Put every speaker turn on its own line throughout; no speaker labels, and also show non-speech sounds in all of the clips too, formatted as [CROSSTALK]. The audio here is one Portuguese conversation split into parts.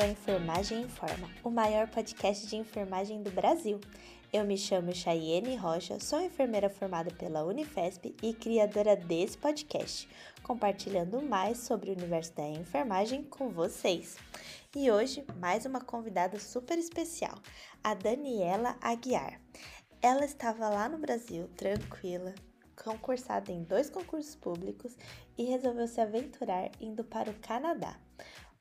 bem-vindo à Enfermagem Informa, o maior podcast de enfermagem do Brasil. Eu me chamo Chayene Rocha, sou enfermeira formada pela Unifesp e criadora desse podcast, compartilhando mais sobre o universo da enfermagem com vocês. E hoje, mais uma convidada super especial, a Daniela Aguiar. Ela estava lá no Brasil, tranquila, concursada em dois concursos públicos e resolveu se aventurar indo para o Canadá.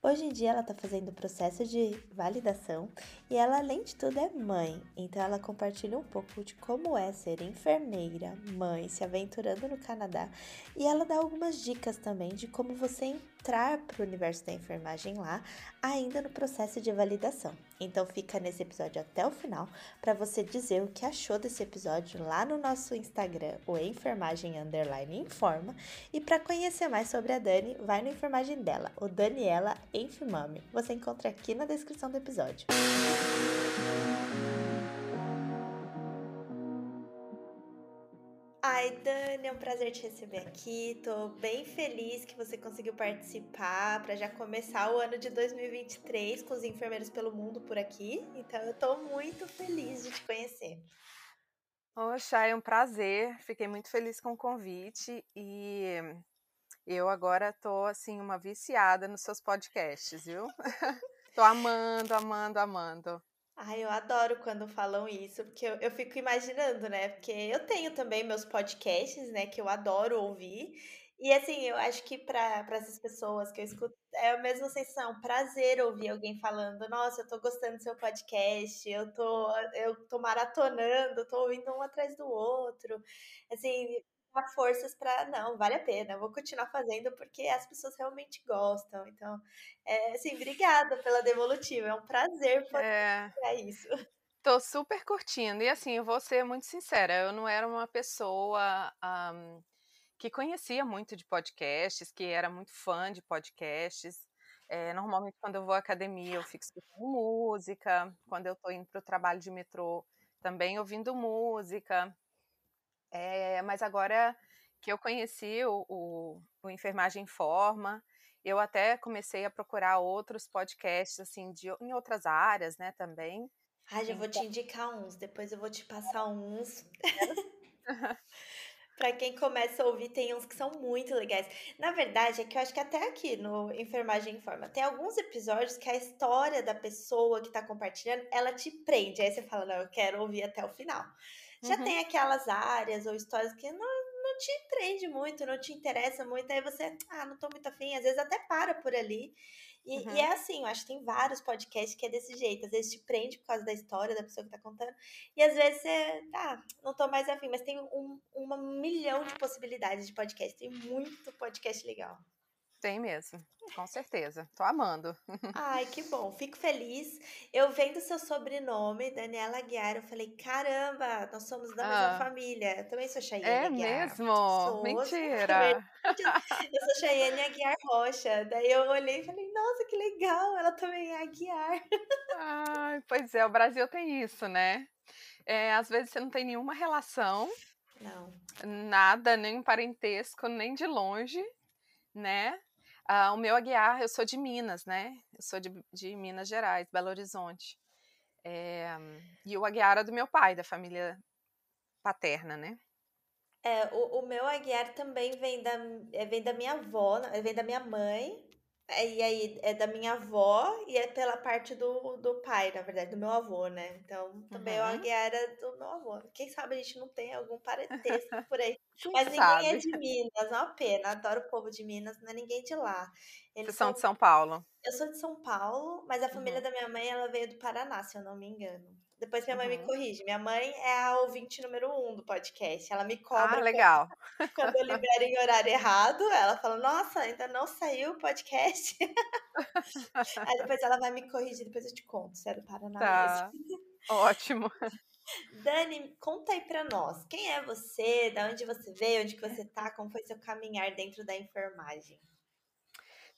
Hoje em dia ela está fazendo o processo de validação e ela, além de tudo, é mãe. Então ela compartilha um pouco de como é ser enfermeira, mãe, se aventurando no Canadá. E ela dá algumas dicas também de como você entrar para o universo da enfermagem lá, ainda no processo de validação. Então fica nesse episódio até o final para você dizer o que achou desse episódio lá no nosso Instagram, o Enfermagem Underline Informa. E para conhecer mais sobre a Dani, vai no Enfermagem dela, o Daniela Enfimame. Você encontra aqui na descrição do episódio. Ai, Dani, é um prazer te receber aqui. Tô bem feliz que você conseguiu participar para já começar o ano de 2023 com os enfermeiros pelo mundo por aqui. Então, eu tô muito feliz de te conhecer.
Poxa, é um prazer. Fiquei muito feliz com o convite e eu agora tô assim uma viciada nos seus podcasts, viu? [LAUGHS] tô amando, amando, amando.
Ai, eu adoro quando falam isso, porque eu, eu fico imaginando, né? Porque eu tenho também meus podcasts, né? Que eu adoro ouvir. E assim, eu acho que para essas pessoas que eu escuto, é a mesma sensação, prazer ouvir alguém falando, nossa, eu tô gostando do seu podcast, eu tô, eu tô maratonando, tô ouvindo um atrás do outro. Assim, forças para não, vale a pena, vou continuar fazendo porque as pessoas realmente gostam. Então, é, assim, obrigada pela devolutiva, é um prazer poder é... isso.
Tô super curtindo. E assim, eu vou ser muito sincera, eu não era uma pessoa um, que conhecia muito de podcasts, que era muito fã de podcasts. É, normalmente, quando eu vou à academia, eu fico escutando música. Quando eu tô indo para o trabalho de metrô, também ouvindo música. É, mas agora que eu conheci o, o, o Enfermagem Forma, eu até comecei a procurar outros podcasts, assim, de, em outras áreas, né, também.
Ah, já vou te então indicar uns, depois eu vou te passar uns. [LAUGHS] [LAUGHS] para quem começa a ouvir, tem uns que são muito legais. Na verdade, é que eu acho que até aqui no Enfermagem Informa, tem alguns episódios que a história da pessoa que tá compartilhando, ela te prende. Aí você fala, não, eu quero ouvir até o final. Já uhum. tem aquelas áreas ou histórias que não, não te prende muito, não te interessa muito, aí você, ah, não tô muito afim, às vezes até para por ali. E, uhum. e, é assim, eu acho que tem vários podcasts que é desse jeito. Às vezes te prende por causa da história da pessoa que tá contando. E às vezes você, ah, não tô mais afim, mas tem um, uma milhão de possibilidades de podcast. Tem muito podcast legal.
Tem mesmo, com certeza. Tô amando.
Ai, que bom. Fico feliz. Eu vendo seu sobrenome, Daniela Aguiar, eu falei, caramba, nós somos da mesma ah. família. Eu também sou Chayenne
é
Aguiar.
É mesmo? Sou, Mentira!
Eu sou Chayenne Aguiar Rocha. Daí eu olhei e falei, nossa, que legal, ela também é Aguiar.
Ai, pois é, o Brasil tem isso, né? É, às vezes você não tem nenhuma relação.
Não.
Nada, nem parentesco, nem de longe, né? Ah, o meu Aguiar, eu sou de Minas, né? Eu sou de, de Minas Gerais, Belo Horizonte. É, e o Aguiar é do meu pai, da família paterna, né?
É, o, o meu Aguiar também vem da, é, vem da minha avó, vem da minha mãe, é, e aí é da minha avó e é pela parte do, do pai, na verdade, do meu avô, né? Então também uhum. Aguiar era do meu avô. Quem sabe a gente não tem algum parentesco [LAUGHS] por aí. Quem Mas sabe? ninguém é de Minas, é uma pena. Adoro o povo de Minas, não é ninguém de lá.
Eles Vocês são de São Paulo?
Eu sou de São Paulo, mas a família uhum. da minha mãe ela veio do Paraná, se eu não me engano. Depois minha mãe uhum. me corrige. Minha mãe é a ouvinte número um do podcast. Ela me cobra.
Ah, legal.
Quando, [LAUGHS] quando eu libero em horário errado, ela fala: Nossa, ainda não saiu o podcast. [LAUGHS] Aí depois ela vai me corrigir, depois eu te conto se é do Paraná
tá. Ótimo. [LAUGHS]
Dani, conta aí pra nós. Quem é você? Da onde você veio? Onde que você tá? Como foi seu caminhar dentro da enfermagem?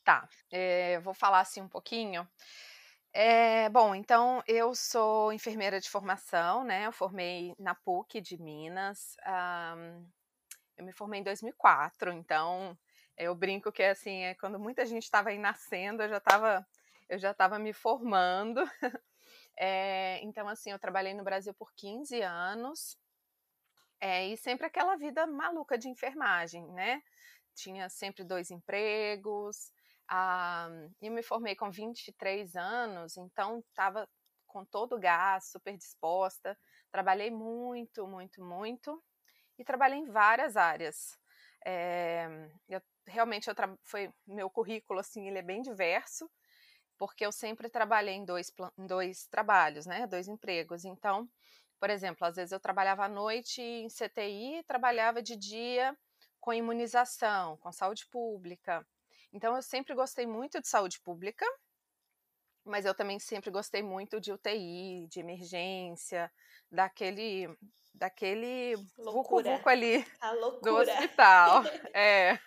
Tá, é, vou falar assim um pouquinho. É, bom, então eu sou enfermeira de formação, né? Eu formei na PUC de Minas. Um, eu me formei em 2004, então eu brinco que assim, é quando muita gente estava aí nascendo, eu já estava eu já estava me formando. [LAUGHS] É, então, assim, eu trabalhei no Brasil por 15 anos. É, e sempre aquela vida maluca de enfermagem, né? Tinha sempre dois empregos. Ah, eu me formei com 23 anos, então estava com todo o gás, super disposta. Trabalhei muito, muito, muito. E trabalhei em várias áreas. É, eu, realmente eu foi meu currículo assim ele é bem diverso porque eu sempre trabalhei em dois, em dois trabalhos, né, dois empregos. Então, por exemplo, às vezes eu trabalhava à noite em CTI, trabalhava de dia com imunização, com saúde pública. Então, eu sempre gostei muito de saúde pública, mas eu também sempre gostei muito de UTI, de emergência, daquele daquele
loucura.
Vucu -vucu ali [LAUGHS]
do
hospital. [LAUGHS] é.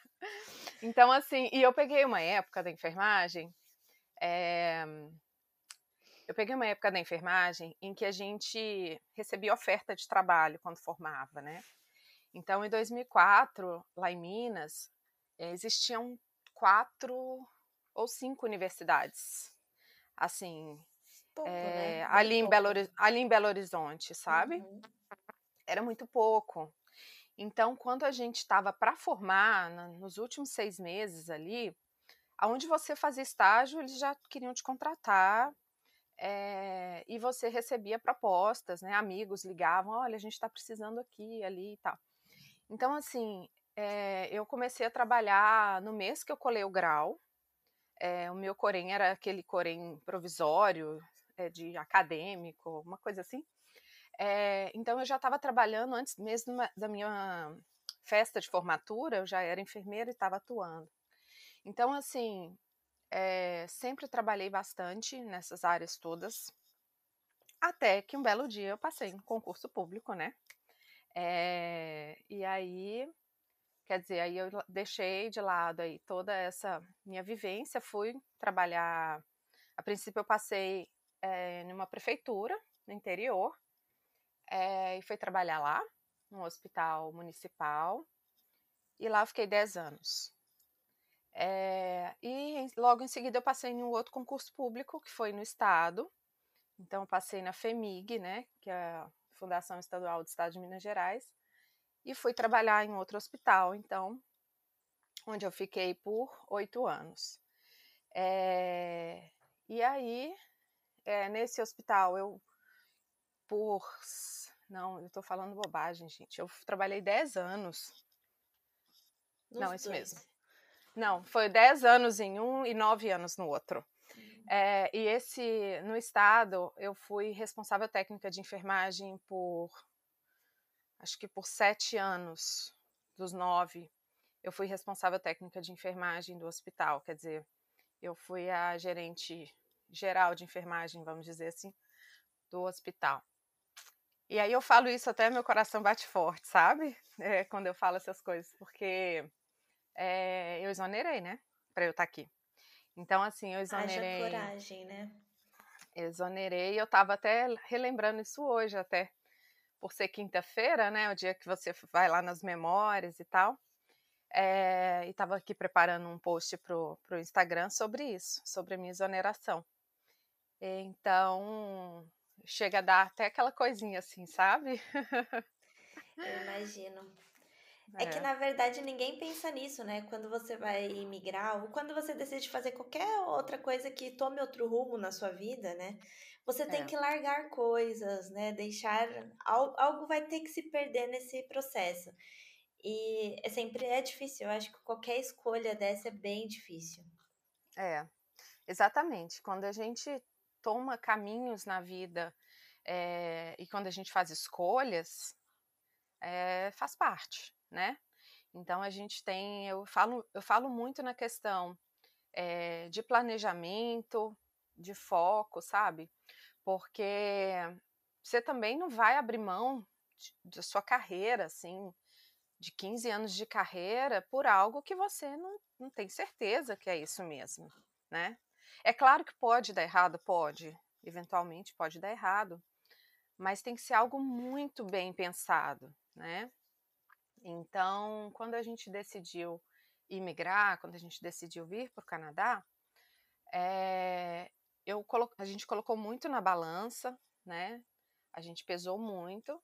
Então, assim, e eu peguei uma época da enfermagem é, eu peguei uma época da enfermagem em que a gente recebia oferta de trabalho quando formava, né? Então, em 2004, lá em Minas, eh, existiam quatro ou cinco universidades, assim,
pouco,
é,
né?
ali, em Belo, ali em Belo Horizonte, sabe?
Uhum.
Era muito pouco. Então, quando a gente estava para formar, nos últimos seis meses ali, aonde você fazia estágio, eles já queriam te contratar é, e você recebia propostas, né? Amigos ligavam, olha, a gente está precisando aqui, ali e tal. Então, assim, é, eu comecei a trabalhar no mês que eu colei o grau. É, o meu corém era aquele corém provisório, de acadêmico, uma coisa assim. então, eu já estava trabalhando antes mesmo da minha festa de formatura, eu já era enfermeira e estava atuando. Então, assim, é, sempre trabalhei bastante nessas áreas todas, até que um belo dia eu passei em concurso público, né? É, e aí, quer dizer, aí eu deixei de lado aí toda essa minha vivência, fui trabalhar. A princípio, eu passei é, numa prefeitura no interior é, e fui trabalhar lá, num hospital municipal, e lá eu fiquei 10 anos. É, e logo em seguida eu passei em um outro concurso público, que foi no Estado. Então, eu passei na FEMIG, né, que é a Fundação Estadual do Estado de Minas Gerais, e fui trabalhar em outro hospital, então, onde eu fiquei por oito anos. É, e aí, é, nesse hospital, eu, por. Não, eu estou falando bobagem, gente. Eu trabalhei dez anos.
Nos
não, isso
dois.
mesmo. Não, foi 10 anos em um e 9 anos no outro. É, e esse, no estado, eu fui responsável técnica de enfermagem por, acho que por sete anos, dos nove, eu fui responsável técnica de enfermagem do hospital, quer dizer, eu fui a gerente geral de enfermagem, vamos dizer assim, do hospital. E aí eu falo isso até meu coração bate forte, sabe? [LAUGHS] É, quando eu falo essas coisas, porque é, eu exonerei, né? Para eu estar tá aqui. Então, assim, eu exonerei.
Haja coragem, né?
Exonerei. Eu estava até relembrando isso hoje, até por ser quinta-feira, né? O dia que você vai lá nas memórias e tal. É, e estava aqui preparando um post pro, pro Instagram sobre isso, sobre a minha exoneração. Então, chega a dar até aquela coisinha assim, sabe? [LAUGHS]
Eu imagino. É. que, na verdade, ninguém pensa nisso, né? Quando você vai migrar, ou quando você decide fazer qualquer outra coisa que tome outro rumo na sua vida, né? Você tem
É.
que largar coisas, né? Deixar. al- Algo vai ter que se perder nesse processo. E é sempre é difícil. Eu acho que qualquer escolha dessa é bem difícil.
É, exatamente. Quando a gente toma caminhos na vida é, e quando a gente faz escolhas, é, faz parte, né? Então a gente tem, eu falo, eu falo muito na questão é, de planejamento, de foco, sabe? Porque você também não vai abrir mão da sua carreira, assim, de 15 anos de carreira, por algo que você não, não tem certeza que é isso mesmo, né? É claro que pode dar errado, pode, eventualmente pode dar errado, mas tem que ser algo muito bem pensado, né? Então, quando a gente decidiu imigrar, quando a gente decidiu vir para o Canadá, é, eu colo... a gente colocou muito na balança, né? A gente pesou muito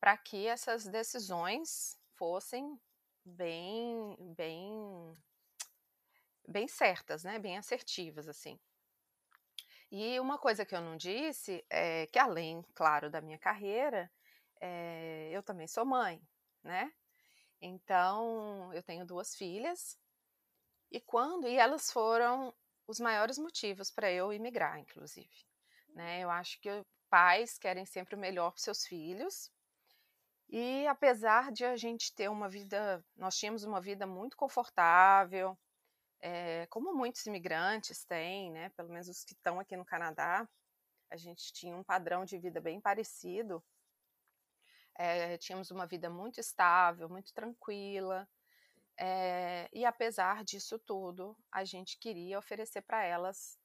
para que essas decisões fossem bem, bem, bem certas, né? Bem assertivas, assim. E uma coisa que eu não disse é que além, claro, da minha carreira, é, eu também sou mãe, né? Então, eu tenho duas filhas e quando e elas foram os maiores motivos para eu imigrar, inclusive. Né? Eu acho que pais querem sempre o melhor para seus filhos. E apesar de a gente ter uma vida, nós tínhamos uma vida muito confortável, é, como muitos imigrantes têm, né? Pelo menos os que estão aqui no Canadá, a gente tinha um padrão de vida bem parecido. É, tínhamos uma vida muito estável, muito tranquila. É, e apesar disso tudo, a gente queria oferecer para elas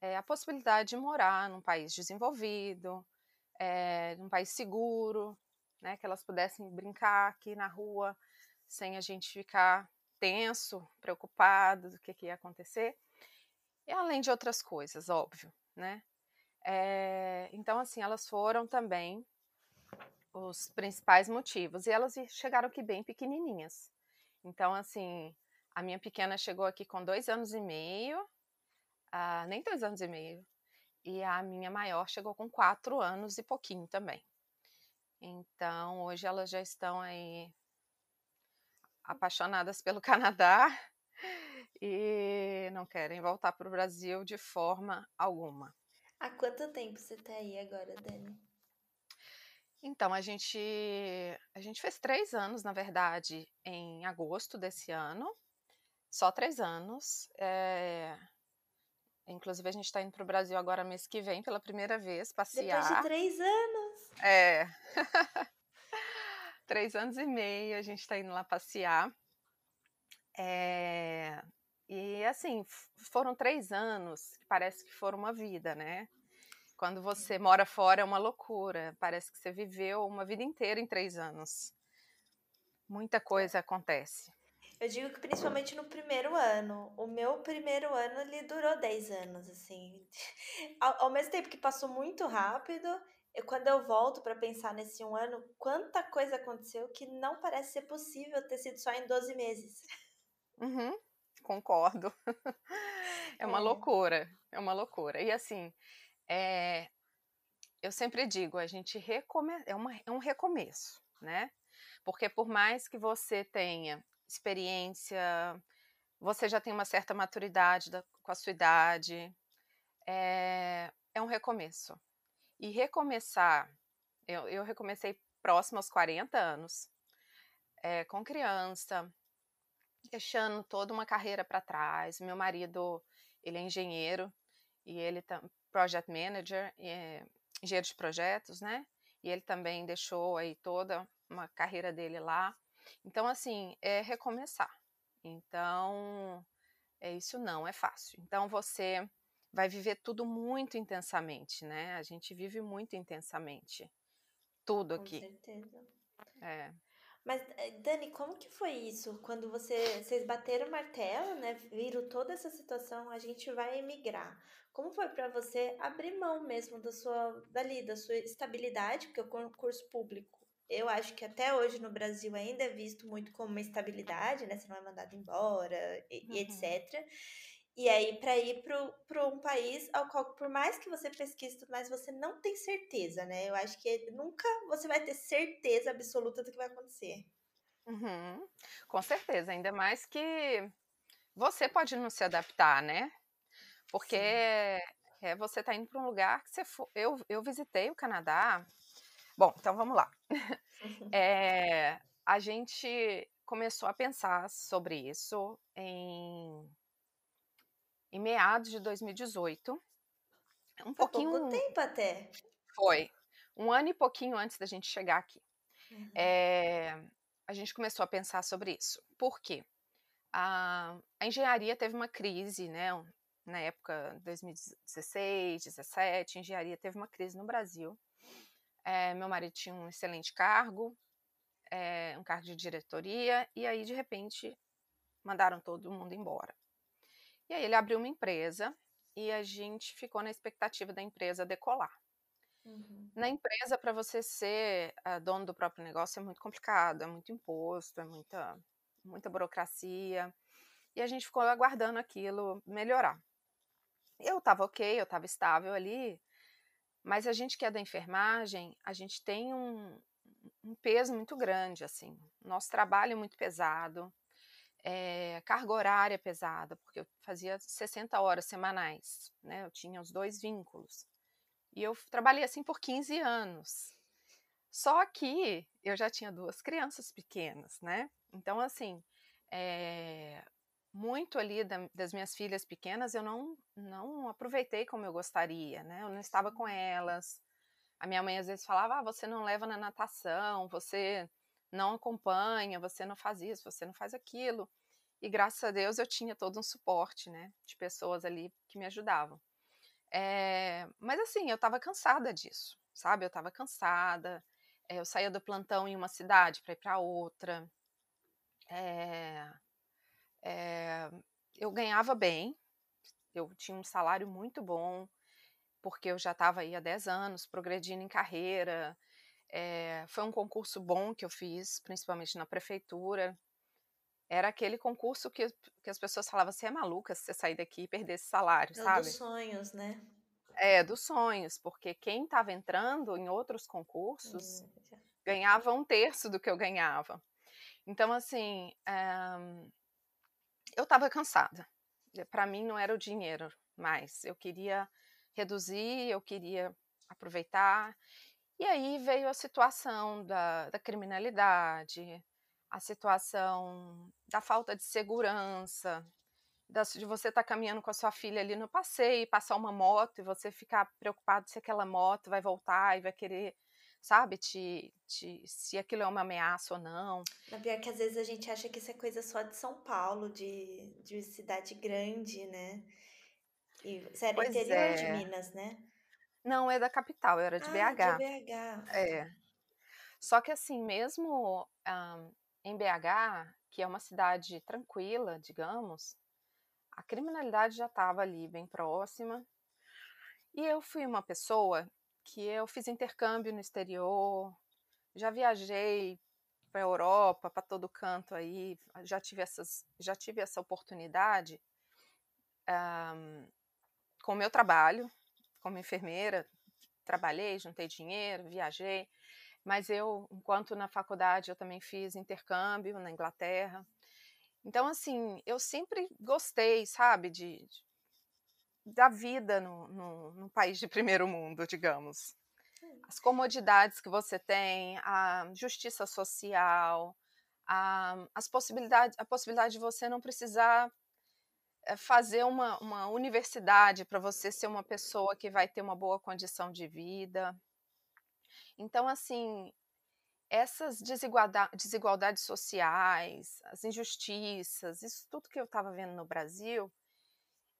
é, a possibilidade de morar num país desenvolvido, é, num país seguro, né, que elas pudessem brincar aqui na rua sem a gente ficar tenso, preocupado do que, que ia acontecer, e além de outras coisas, óbvio, né? É, então, assim, elas foram também os principais motivos, e elas chegaram aqui bem pequenininhas. Então, assim, a minha pequena chegou aqui com dois anos e meio, uh, nem dois anos e meio, e a minha maior chegou com quatro anos e pouquinho também. Então, hoje elas já estão aí apaixonadas pelo [LAUGHS] Canadá e não querem voltar para o Brasil de forma alguma.
Há quanto tempo você está aí agora, Dani?
Então, a gente, a gente fez três anos, na verdade, em agosto desse ano. Só três anos. É... Inclusive, a gente está indo para o Brasil agora mês que vem, pela primeira vez, passear.
Depois de três anos!
É. [LAUGHS] três anos e meio, a gente está indo lá passear. É... E, assim, foram três anos que parece que foram uma vida, né? Quando você mora fora é uma loucura. Parece que você viveu uma vida inteira em três anos. Muita coisa acontece.
Eu digo que principalmente no primeiro ano. O meu primeiro ano ele durou 10 anos, assim. [LAUGHS] Ao, ao mesmo tempo que passou muito rápido, eu, quando eu volto para pensar nesse um ano, quanta coisa aconteceu que não parece ser possível ter sido só em 12 meses.
Uhum, concordo. [LAUGHS] é uma é. loucura. É uma loucura. E assim, é, eu sempre digo, a gente recome é, uma, é um recomeço, né? Porque por mais que você tenha experiência, você já tem uma certa maturidade da, com a sua idade, é, é um recomeço. E recomeçar, eu, eu recomecei próximo aos 40 anos, é, com criança, deixando toda uma carreira para trás. Meu marido, ele é engenheiro e ele project manager, é, engenheiro de projetos, né? E ele também deixou aí toda uma carreira dele lá. Então, assim, é recomeçar. Então, é isso não é fácil. Então, você vai viver tudo muito intensamente, né? A gente vive muito intensamente. Tudo aqui.
Com certeza.
É.
Mas, eh, Dani, como que foi isso? Quando você, vocês bateram o martelo, né? Viram toda essa situação, a gente vai emigrar. Como foi para você abrir mão mesmo da sua, dali, da sua estabilidade, porque o concurso público, eu acho que até hoje no Brasil ainda é visto muito como uma estabilidade, né? Você não é mandado embora e, uhum. e etc. E aí, para ir para um país ao qual, por mais que você pesquise, mas você não tem certeza, né? Eu acho que nunca você vai ter certeza absoluta do que vai acontecer.
Uhum. Com certeza, ainda mais que você pode não se adaptar, né? Porque é, você está indo para um lugar que você for. Eu, eu visitei o Canadá. Bom, então vamos lá. [LAUGHS] é, a gente começou a pensar sobre isso em, em meados de 2018.
Um Foi pouquinho. pouco tempo até.
Foi. Um ano e pouquinho antes da gente chegar aqui. Uhum. É, a gente começou a pensar sobre isso. Por quê? A, a engenharia teve uma crise, né? na época 2016, 17, engenharia teve uma crise no Brasil. É, meu marido tinha um excelente cargo, é, um cargo de diretoria, e aí de repente mandaram todo mundo embora. E aí ele abriu uma empresa e a gente ficou na expectativa da empresa decolar. Uhum. Na empresa, para você ser uh, dono do próprio negócio é muito complicado, é muito imposto, é muita, muita burocracia. E a gente ficou aguardando aquilo melhorar. Eu estava ok, eu estava estável ali, mas a gente que é da enfermagem, a gente tem um, um peso muito grande, assim. Nosso trabalho é muito pesado, é, carga horária pesada, porque eu fazia 60 horas semanais, né? Eu tinha os dois vínculos. E eu trabalhei assim por 15 anos. Só que eu já tinha duas crianças pequenas, né? Então, assim, é, muito ali da, das minhas filhas pequenas eu não, não aproveitei como eu gostaria, né? Eu não estava com elas. A minha mãe às vezes falava: ah, você não leva na natação, você não acompanha, você não faz isso, você não faz aquilo. E graças a Deus eu tinha todo um suporte, né? De pessoas ali que me ajudavam. É, mas assim, eu estava cansada disso, sabe? Eu estava cansada. É, eu saía do plantão em uma cidade para ir para outra. É, eu ganhava bem, eu tinha um salário muito bom, porque eu já estava aí há 10 anos, progredindo em carreira. Foi um concurso bom que eu fiz, principalmente na prefeitura. Era aquele concurso que, que as pessoas falavam, você é maluca se você sair daqui e perder esse salário, é sabe?
dos sonhos, né?
É, dos sonhos, porque quem estava entrando em outros concursos hum, ganhava um terço do que eu ganhava. Então, assim, é, eu estava cansada. Para mim não era o dinheiro mais. Eu queria reduzir, eu queria aproveitar. E aí veio a situação da, da criminalidade, a situação da falta de segurança, de você estar tá caminhando com a sua filha ali no passeio e passar uma moto e você ficar preocupado se aquela moto vai voltar e vai querer, sabe, te, te, se aquilo é uma ameaça ou não.
Na pior que às vezes a gente acha que isso é coisa só de São Paulo, de, de cidade grande, né? E era pois interior é. de Minas, né?
Não, é da capital, eu era de
ah,
BH.
De BH.
É. Só que assim, mesmo um, em BH, que é uma cidade tranquila, digamos, a criminalidade já estava ali bem próxima. E eu fui uma pessoa que eu fiz intercâmbio no exterior, já viajei para a Europa, para todo canto aí, já tive essas, já tive essa oportunidade um, com o meu trabalho como enfermeira, trabalhei, juntei dinheiro, viajei. Mas eu, enquanto na faculdade, eu também fiz intercâmbio na Inglaterra. Então, assim, eu sempre gostei, sabe, de, de da vida no, no, no, país de primeiro mundo, digamos. As comodidades que você tem, a justiça social, a, as possibilidades, a possibilidade de você não precisar fazer uma, uma universidade para você ser uma pessoa que vai ter uma boa condição de vida. Então, assim, essas desigualdade, desigualdades sociais, as injustiças, isso tudo que eu estava vendo no Brasil,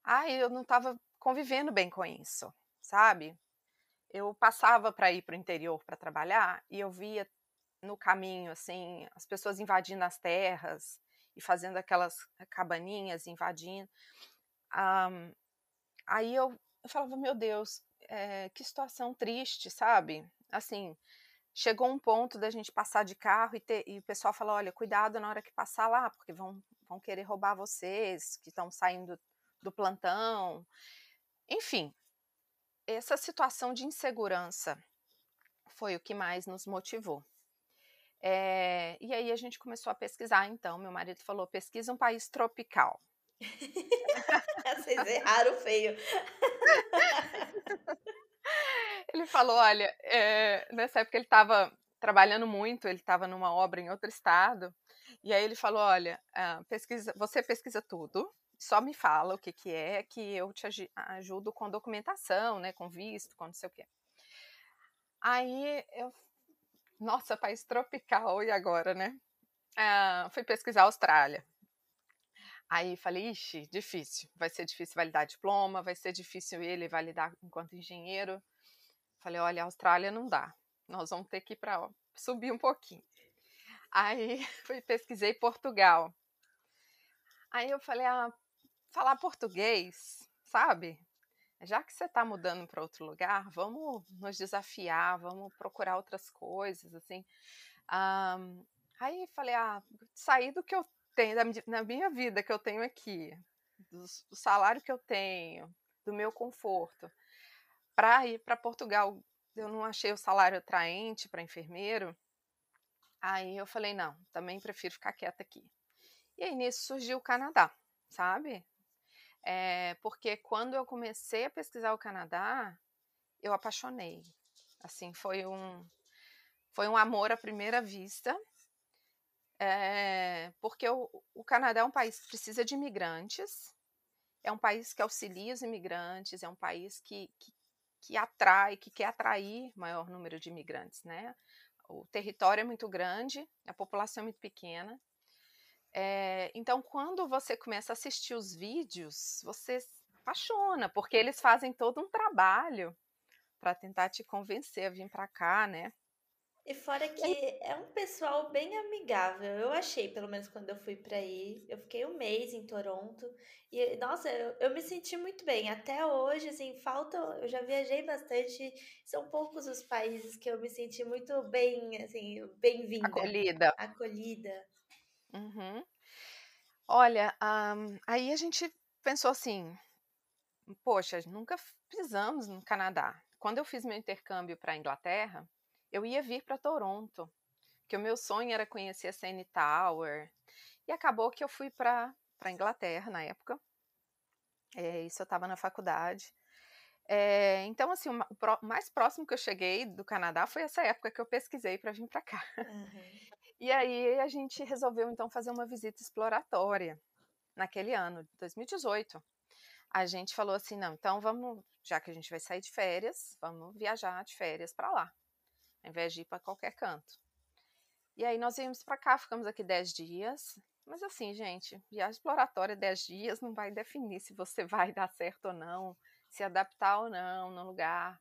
ai, eu não estava convivendo bem com isso, sabe? Eu passava para ir para o interior para trabalhar e eu via no caminho, assim, as pessoas invadindo as terras e fazendo aquelas cabaninhas, invadindo. Um, aí eu, eu falava, meu Deus, é, que situação triste, sabe? Assim, chegou um ponto da gente passar de carro e, ter, e o pessoal falou: olha, cuidado na hora que passar lá, porque vão, vão querer roubar vocês que estão saindo do plantão. Enfim, essa situação de insegurança foi o que mais nos motivou. É, e aí a gente começou a pesquisar, então, meu marido falou, pesquisa um país tropical. [LAUGHS]
Vocês erraram feio. [LAUGHS]
Ele falou: olha, é, nessa época ele estava trabalhando muito, ele estava numa obra em outro estado, e aí ele falou: olha, uh, pesquisa, você pesquisa tudo, só me fala o que, que é, que eu te ajudo com documentação, né, com visto, com não sei o quê. Aí eu, nossa, país tropical, e agora, né? Uh, fui pesquisar a Austrália. Aí falei, ixi, difícil, vai ser difícil validar diploma, vai ser difícil ele validar enquanto engenheiro. Falei, olha, a Austrália não dá. Nós vamos ter que ir para subir um pouquinho. Aí [LAUGHS] fui pesquisei Portugal. Aí eu falei, ah, falar português, sabe? Já que você está mudando para outro lugar, vamos nos desafiar, vamos procurar outras coisas, assim. Um, aí falei, ah, sair do que eu tenho, da, na minha vida que eu tenho aqui, do, do salário que eu tenho, do meu conforto, para ir para Portugal. Eu não achei o salário atraente para enfermeiro. Aí eu falei, não, também prefiro ficar quieta aqui. E aí nisso surgiu o Canadá, sabe? É, porque quando eu comecei a pesquisar o Canadá, eu apaixonei. Assim, foi um, foi um amor à primeira vista. É, porque o, o Canadá é um país que precisa de imigrantes, é um país que auxilia os imigrantes, é um país que, que, que atrai, que quer atrair maior número de imigrantes, né? O território é muito grande, a população é muito pequena, é, então, quando você começa a assistir os vídeos, você se apaixona, porque eles fazem todo um trabalho para tentar te convencer a vir para cá, né?
E fora que é um pessoal bem amigável, eu achei, pelo menos quando eu fui para aí. Eu fiquei um mês em Toronto e, nossa, eu, eu me senti muito bem. Até hoje, assim, falta. Eu já viajei bastante, são poucos os países que eu me senti muito bem, assim, bem-vinda.
Acolhida.
Acolhida.
Uhum. Olha, um, aí a gente pensou assim, poxa, nunca pisamos no Canadá. Quando eu fiz meu intercâmbio para a Inglaterra, eu ia vir para Toronto, que o meu sonho era conhecer a CN Tower. E acabou que eu fui para a Inglaterra na época. É, isso eu estava na faculdade. É, então, assim, o, mais próximo que eu cheguei do Canadá foi essa época que eu pesquisei para vir para cá. Uhum. E aí a gente resolveu então fazer uma visita exploratória naquele ano, 2018. A gente falou assim, não, então vamos, já que a gente vai sair de férias, vamos viajar de férias para lá, ao invés de ir para qualquer canto. E aí nós viemos para cá, ficamos aqui 10 dias. Mas assim, gente, viagem exploratória 10 dias não vai definir se você [LAUGHS] vai dar certo ou não, se adaptar ou não no lugar.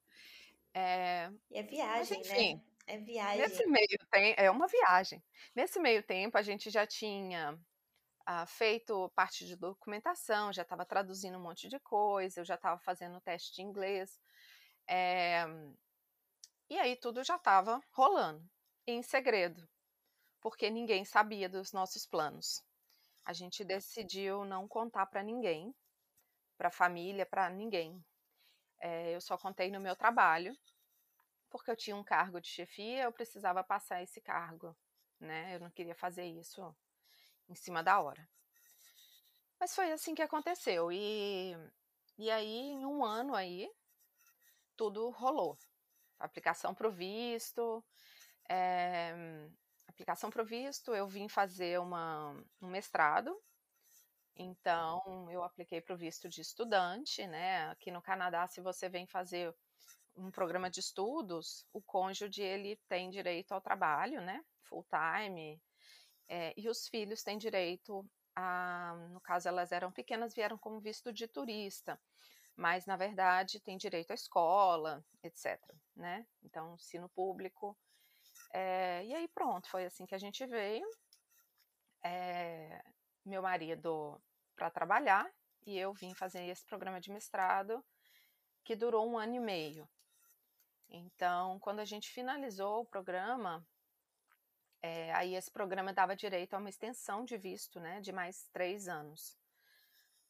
É, e é viagem, mas, enfim, né? É viagem.
Nesse meio tempo, é uma viagem. Nesse meio tempo, a gente já tinha ah, feito parte de documentação, já estava traduzindo um monte de coisa, eu já estava fazendo teste de inglês. É, e aí tudo já estava rolando, em segredo, porque ninguém sabia dos nossos planos. A gente decidiu não contar para ninguém, para a família, para ninguém. É, eu só contei no meu trabalho porque eu tinha um cargo de chefia, eu precisava passar esse cargo, né? Eu não queria fazer isso em cima da hora. Mas foi assim que aconteceu. E, e aí, em um ano aí, tudo rolou. Aplicação para o visto, é, aplicação para o visto, eu vim fazer uma, um mestrado. Então, eu apliquei para o visto de estudante, né? Aqui no Canadá, se você vem fazer um programa de estudos, o cônjuge ele tem direito ao trabalho, né, full time, é, e os filhos têm direito a, no caso elas eram pequenas, vieram como visto de turista, mas na verdade tem direito à escola, etc. Né? Então, ensino público. É, e aí pronto, foi assim que a gente veio. É, meu marido para trabalhar e eu vim fazer esse programa de mestrado que durou um ano e meio. Então, quando a gente finalizou o programa, é, aí esse programa dava direito a uma extensão de visto, né, de mais três anos.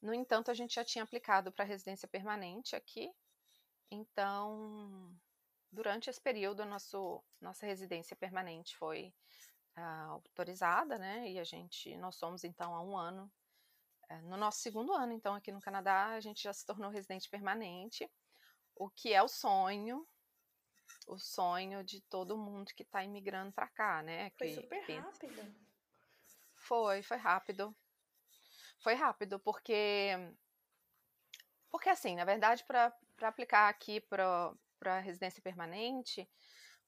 No entanto, a gente já tinha aplicado para residência permanente aqui, então, durante esse período, nosso, nossa residência permanente foi ah, autorizada, né, e a gente, nós somos então há um ano, é, no nosso segundo ano, então, aqui no Canadá, a gente já se tornou residente permanente, o que é o sonho o sonho de todo mundo que está imigrando para cá, né?
Foi que super pensa... rápido.
Foi, foi rápido. Foi rápido, porque. Porque, assim, na verdade, para aplicar aqui para residência permanente,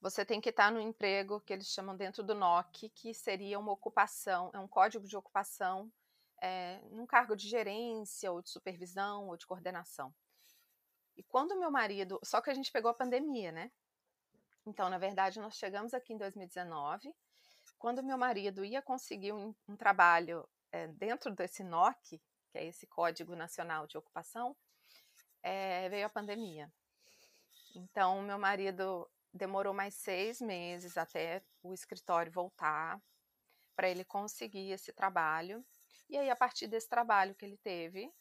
você tem que estar tá no emprego que eles chamam dentro do NOC, que seria uma ocupação, é um código de ocupação é, num cargo de gerência, ou de supervisão, ou de coordenação. E quando meu marido. Só que a gente pegou a pandemia, né? Então, na verdade, nós chegamos aqui em 2019. Quando meu marido ia conseguir um, um trabalho é, dentro desse NOC, que é esse Código Nacional de Ocupação, é, veio a pandemia. Então, meu marido demorou mais seis meses até o escritório voltar para ele conseguir esse trabalho. E aí, a partir desse trabalho que ele teve,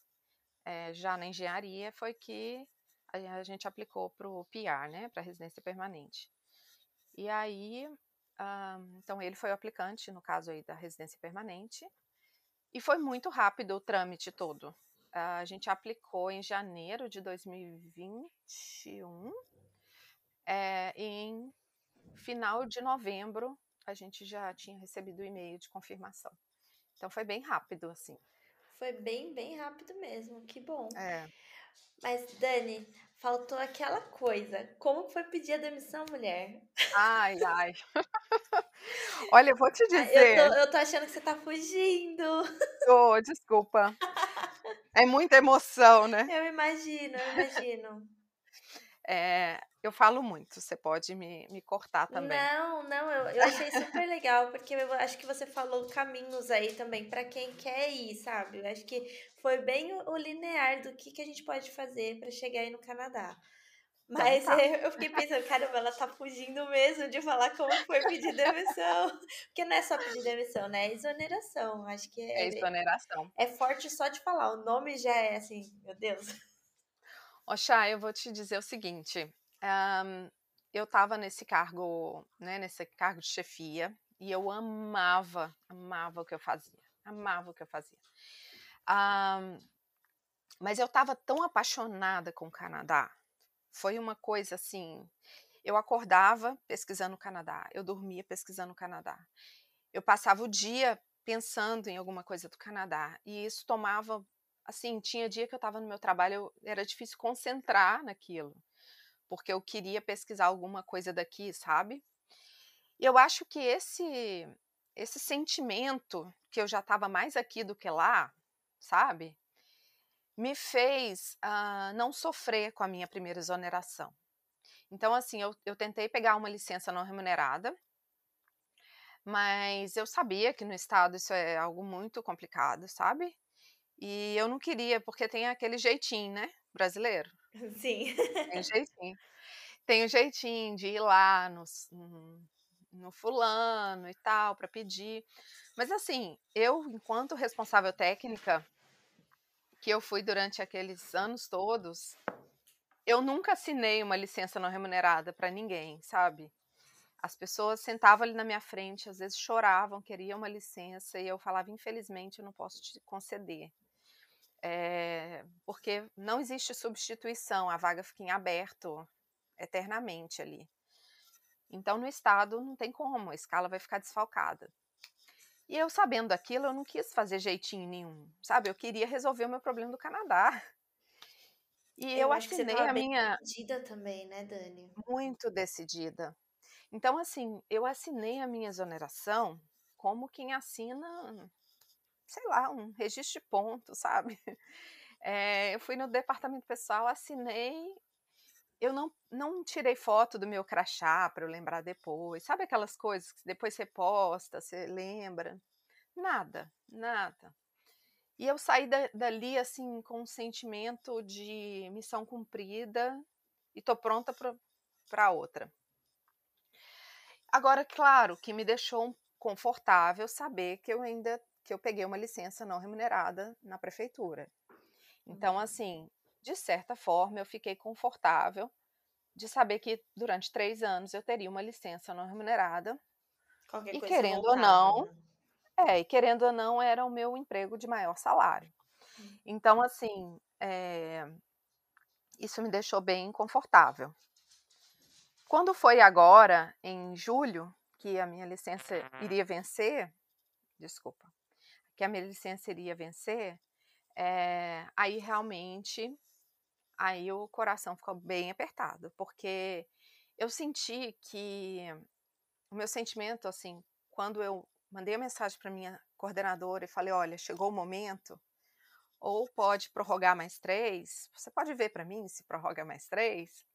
é, já na engenharia, foi que a gente aplicou para o PR, né, para residência permanente. E aí, um, então ele foi o aplicante, no caso aí da residência permanente, e foi muito rápido o trâmite todo. Uh, a gente aplicou em janeiro de 2021, é, em final de novembro a gente já tinha recebido o e-mail de confirmação. Então foi bem rápido, assim.
Foi bem, bem rápido mesmo, que bom.
É.
Mas, Dani, faltou aquela coisa. Como foi pedir a demissão, mulher?
Ai, ai. [LAUGHS] Olha, eu vou te dizer.
Eu tô, eu tô achando que você tá fugindo.
Tô, desculpa. É muita emoção, né?
Eu imagino, eu imagino.
É, eu falo muito, você pode me, me cortar também.
Não, não, eu, eu achei super legal, porque eu acho que você falou caminhos aí também para quem quer ir, sabe? Eu acho que foi bem o, o linear do que, que a gente pode fazer para chegar aí no Canadá. Então Mas tá. [LAUGHS] eu fiquei pensando, caramba, ela tá fugindo mesmo de falar como foi pedir demissão. [LAUGHS] Porque não é só pedir demissão, né? É exoneração. Acho que
é. É exoneração.
É forte só de falar. O nome já é assim, meu Deus.
Oxá, eu vou te dizer o seguinte. Um, eu estava nesse cargo, né, nesse cargo de chefia, e eu amava, amava o que eu fazia, amava o que eu fazia. Um, mas eu estava tão apaixonada com o Canadá, foi uma coisa assim. Eu acordava pesquisando o Canadá, eu dormia pesquisando o Canadá. Eu passava o dia pensando em alguma coisa do Canadá, e isso tomava, assim, tinha dia que eu estava no meu trabalho, eu, era difícil concentrar naquilo porque eu queria pesquisar alguma coisa daqui, sabe? E eu acho que esse esse sentimento que eu já estava mais aqui do que lá, sabe? Me fez uh, não sofrer com a minha primeira exoneração. Então, assim, eu, eu tentei pegar uma licença não remunerada, mas eu sabia que no estado isso é algo muito complicado, sabe? E eu não queria, porque tem aquele jeitinho, né, brasileiro. [LAUGHS]
Sim.
Tem jeitinho. Tem um jeitinho de ir lá no, no fulano e tal, para pedir. Mas assim, eu, enquanto responsável técnica, que eu fui durante aqueles anos todos, eu nunca assinei uma licença não remunerada para ninguém, sabe? As pessoas sentavam ali na minha frente, às vezes choravam, queriam uma licença, e eu falava, infelizmente, eu não posso te conceder. É, porque não existe substituição, a vaga fica em aberto eternamente ali. Então, no estado, não tem como, a escala vai ficar desfalcada. E eu, sabendo daquilo, eu não quis fazer jeitinho nenhum, sabe? Eu queria resolver o meu problema do Canadá. [LAUGHS]
E eu, eu assinei a minha. decidida também, né, Dani?
Muito decidida. Então, assim, eu assinei a minha exoneração como quem assina sei lá, um registro de ponto, sabe? É, [LAUGHS] eu fui no departamento pessoal, assinei. Eu não, não tirei foto do meu crachá para eu lembrar depois. Sabe aquelas coisas que depois você posta, você lembra? Nada, nada. E eu saí da, dali, assim, com um sentimento de missão cumprida e tô pronta para outra. Agora, claro, que me deixou confortável saber que eu ainda que eu peguei uma licença não remunerada na prefeitura. Então, uhum. assim, de certa forma, eu fiquei confortável de saber que durante três anos eu teria uma licença não remunerada.
Qualquer
e querendo voltava, ou não, né? é, e querendo ou não, era o meu emprego de maior salário. Uhum. Então, assim, é, isso me deixou bem confortável. Quando foi agora, em julho, que a minha licença iria vencer, desculpa, que a minha licença iria vencer, é, aí realmente, aí o coração ficou bem apertado, porque eu senti que o meu sentimento, assim, quando eu mandei a mensagem para minha coordenadora e falei, olha, chegou o momento, ou pode prorrogar mais três, você pode ver para mim se prorroga mais três,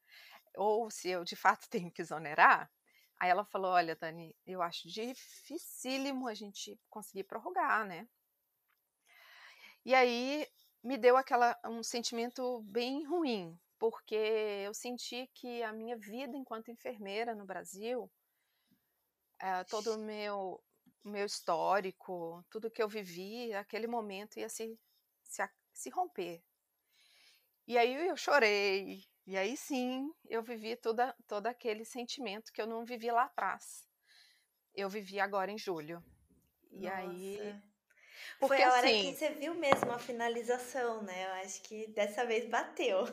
ou se eu de fato [LAUGHS] tenho que exonerar, Aí ela falou: Olha, Dani, eu acho dificílimo a gente conseguir prorrogar, né? E aí me deu aquela um sentimento bem ruim, porque eu senti que a minha vida enquanto enfermeira no Brasil, eh, todo o meu meu histórico, tudo que eu vivi, aquele momento ia se se, se romper. E aí eu chorei, e aí sim eu vivi toda, todo aquele sentimento que eu não vivi lá atrás. Eu vivi agora em julho. E
Nossa.
aí.
Porque, Foi a hora assim, que você viu mesmo a finalização, né? Eu acho que dessa vez bateu.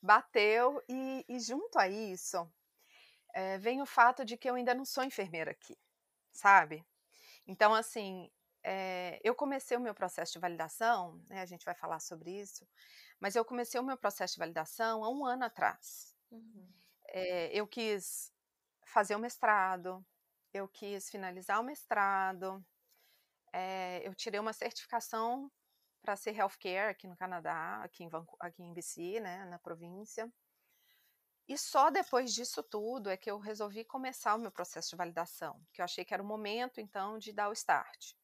Bateu, e, e junto a isso, é, vem o fato de que eu ainda não sou enfermeira aqui, sabe? Então, assim, é, eu comecei o meu processo de validação, né, a gente vai falar sobre isso, mas eu comecei o meu processo de validação há um ano atrás. Uhum. É, eu quis fazer o mestrado, eu quis finalizar o mestrado, é, eu tirei uma certificação para ser healthcare aqui no Canadá, aqui em, Vancouver, aqui em BC, né, na província. E só depois disso tudo é que eu resolvi começar o meu processo de validação, que eu achei que era o momento, então, de dar o start.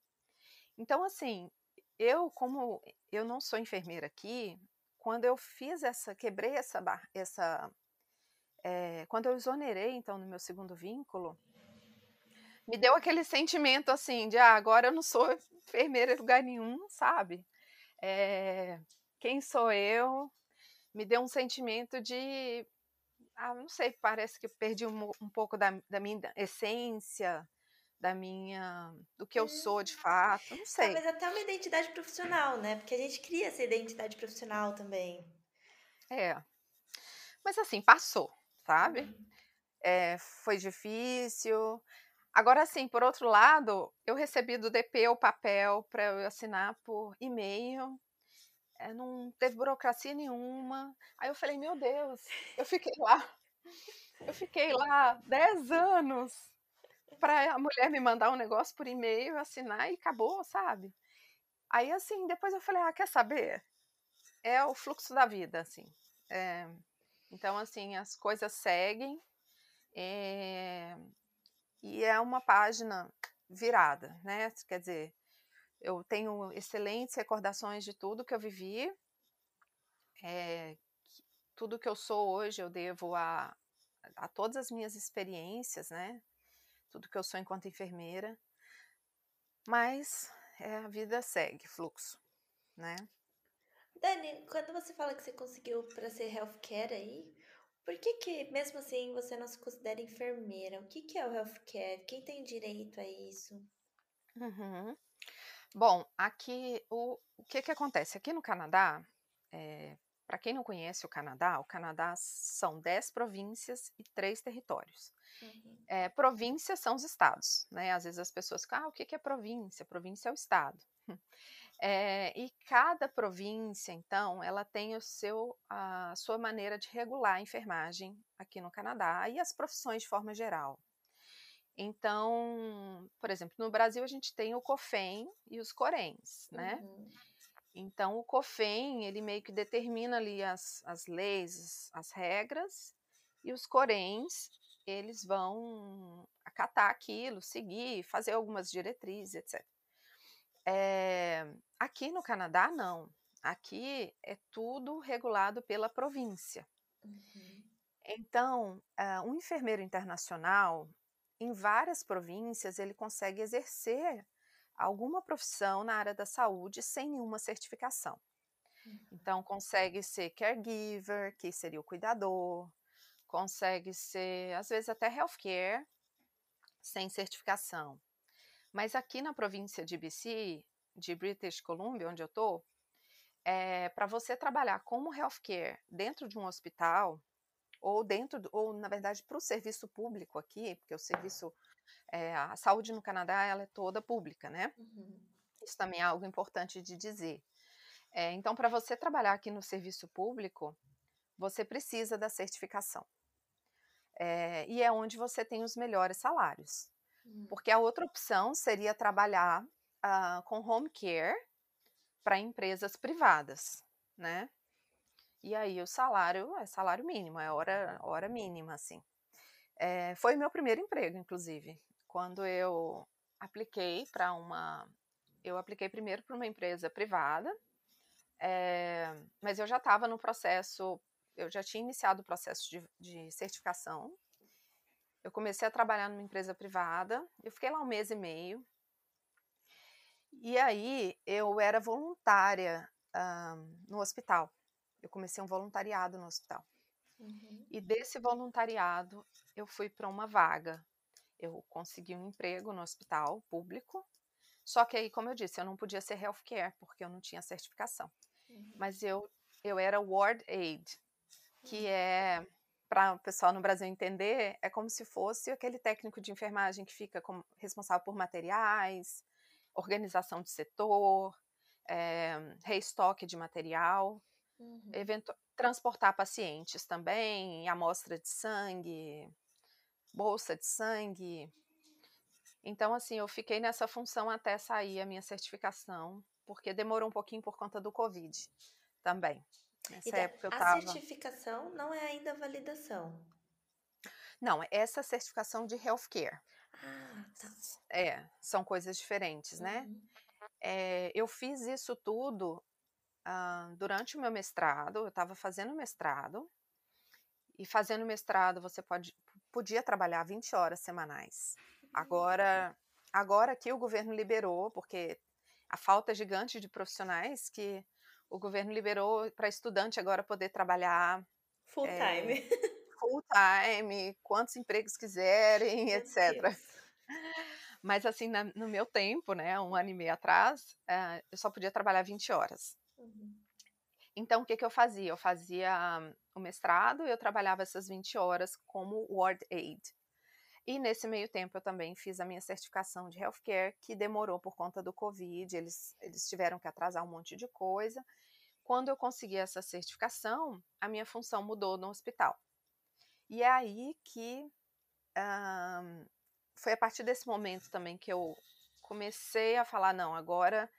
Então, assim, eu, como eu não sou enfermeira aqui, quando eu fiz essa, quebrei essa, essa é, quando eu exonerei, então, no meu segundo vínculo, me deu aquele sentimento, assim, de, ah, agora eu não sou enfermeira em lugar nenhum, sabe? É, quem sou eu? Me deu um sentimento de, ah, não sei, parece que perdi um, um pouco da, da minha essência, da minha do que eu sou de fato, não sei.
Talvez até uma identidade profissional, né? Porque a gente cria essa identidade profissional também.
É. Mas assim, passou, sabe? Uhum. É, foi difícil. Agora, assim, por outro lado, eu recebi do DP o papel para eu assinar por e-mail. É, não teve burocracia nenhuma. Aí eu falei, meu Deus, eu fiquei lá. Eu fiquei lá 10 anos para a mulher me mandar um negócio por e-mail, assinar e acabou, sabe? Aí, assim, depois eu falei, ah, quer saber? É o fluxo da vida, assim. É, então, assim, as coisas seguem é, e é uma página virada, né? Quer dizer, eu tenho excelentes recordações de tudo que eu vivi, é, tudo que eu sou hoje eu devo a, a todas as minhas experiências, né? Tudo que eu sou enquanto enfermeira, mas é, a vida segue, fluxo, né?
Dani, quando você fala que você conseguiu para ser healthcare aí, por que que mesmo assim você não se considera enfermeira? O que que é o healthcare? Quem tem direito a isso?
Uhum. Bom, aqui o, o que que acontece? Aqui no Canadá, é, para quem não conhece o Canadá, o Canadá são 10 províncias e 3 territórios. Uhum. É, províncias são os estados, né? Às vezes as pessoas ficam, ah, o que é província? Província é o estado. É, [LAUGHS] e cada província, então, ela tem o seu, a sua maneira de regular a enfermagem aqui no Canadá e as profissões de forma geral. Então, por exemplo, no Brasil a gente tem o COFEM e os CORENs, né? Uhum. Então, o COFEM, ele meio que determina ali as, as leis, as regras, e os CORENs, eles vão acatar aquilo, seguir, fazer algumas diretrizes, etc. É, aqui no Canadá, não. Aqui é tudo regulado pela província. Uhum. Então, uh, um enfermeiro internacional, em várias províncias, ele consegue exercer alguma profissão na área da saúde sem nenhuma certificação. Uhum. Então, consegue ser caregiver, que seria o cuidador, consegue ser, às vezes, até healthcare, sem certificação. Mas aqui na província de BC, de British Columbia, onde eu estou, é, para você trabalhar como healthcare dentro de um hospital, ou dentro, ou na verdade para o serviço público aqui, porque o serviço, é, a saúde no Canadá ela é toda pública, né? Uhum. Isso também é algo importante de dizer. É, então, para você trabalhar aqui no serviço público, você precisa da certificação. É, e é onde você tem os melhores salários. Hum. Porque a outra opção seria trabalhar uh, com home care para empresas privadas, né? E aí o salário é salário mínimo, é hora, hora mínima, assim. É, foi meu primeiro emprego, inclusive. Quando eu apliquei para uma. Eu apliquei primeiro para uma empresa privada, É, mas eu já estava no processo, eu já tinha iniciado o processo de, de certificação. Eu comecei a trabalhar numa empresa privada, eu fiquei lá um mês e meio. E aí eu era voluntária no hospital. Eu comecei um voluntariado no hospital. Uhum. E desse voluntariado eu fui para uma vaga. Eu consegui um emprego no hospital público. Só que aí, como eu disse, eu não podia ser healthcare porque eu não tinha certificação. Uhum. Mas eu eu era ward aid, que uhum. é para o pessoal no Brasil entender, é como se fosse aquele técnico de enfermagem que fica como, responsável por materiais, organização de setor, é, reestoque de material, uhum. Transportar pacientes também, amostra de sangue, bolsa de sangue. Então, assim, eu fiquei nessa função até sair a minha certificação, porque demorou um pouquinho por conta do Covid também.
Nessa época eu a tava... certificação não é ainda validação.
Não, essa certificação de healthcare.
Ah, tá.
É, são coisas diferentes, né? uhum. É, eu fiz isso tudo uh, durante o meu mestrado, eu estava fazendo mestrado, e fazendo mestrado você pode, podia trabalhar 20 horas semanais. Agora, agora que o governo liberou, porque a falta é gigante de profissionais que o governo liberou para estudante agora poder trabalhar
full é, time. [LAUGHS]
Full time, quantos empregos quiserem, meu etc. Deus. Mas assim, na, no meu tempo, né, um ano e meio atrás, uh, eu só podia trabalhar 20 horas. Uhum. Então, o que, que eu fazia? Eu fazia o mestrado e eu trabalhava essas 20 horas como ward aid. E nesse meio tempo eu também fiz a minha certificação de healthcare, que demorou por conta do Covid, eles, eles tiveram que atrasar um monte de coisa. Quando eu consegui essa certificação, a minha função mudou no hospital. E é aí que um, foi a partir desse momento também que eu comecei a falar: não, agora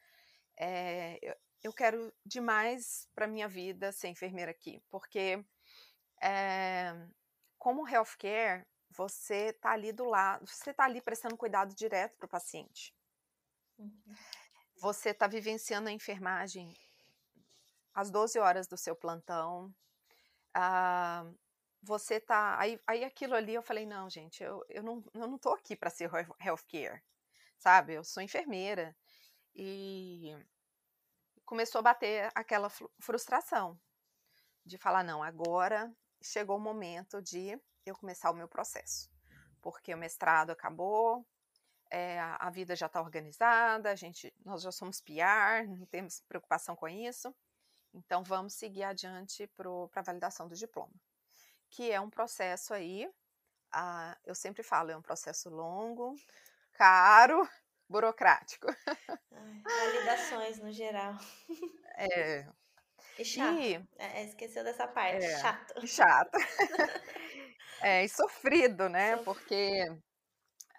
é, eu, quero demais para minha vida ser enfermeira aqui, porque é, como healthcare, você está ali do lado, você está ali prestando cuidado direto para o paciente. Uhum. Você está vivenciando a enfermagem às 12 horas do seu plantão. Ah, você tá. Aí, aí aquilo ali eu falei, não, gente, eu, eu, não, eu não tô aqui para ser healthcare, sabe? Eu sou enfermeira. E começou a bater aquela frustração de falar, não, agora chegou o momento de eu começar o meu processo. Porque o mestrado acabou, é, a vida já está organizada, a gente, nós já somos PR, não temos preocupação com isso. Então vamos seguir adiante para a validação do diploma que é um processo aí, ah, eu sempre falo, é um processo longo, caro, burocrático. [LAUGHS]
Ai, validações no geral.
É.
E chato. E, é, esqueceu dessa parte, é, chato. [LAUGHS]
Chato. [LAUGHS] é, e sofrido, né? Sofrido. Porque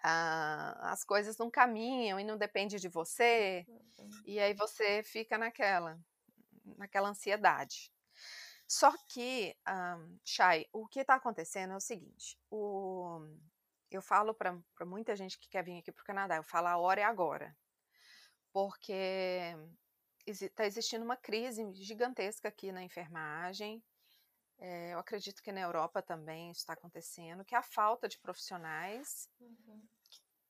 ah, as coisas não caminham e não depende de você. Uhum. E aí você fica naquela, naquela ansiedade. Só que, um, Chay, o que está acontecendo é o seguinte: o, eu falo para muita gente que quer vir aqui para o Canadá, eu falo a hora é agora. Porque está existindo uma crise gigantesca aqui na enfermagem. É, eu acredito que na Europa também está acontecendo, que é a falta de profissionais. Uhum.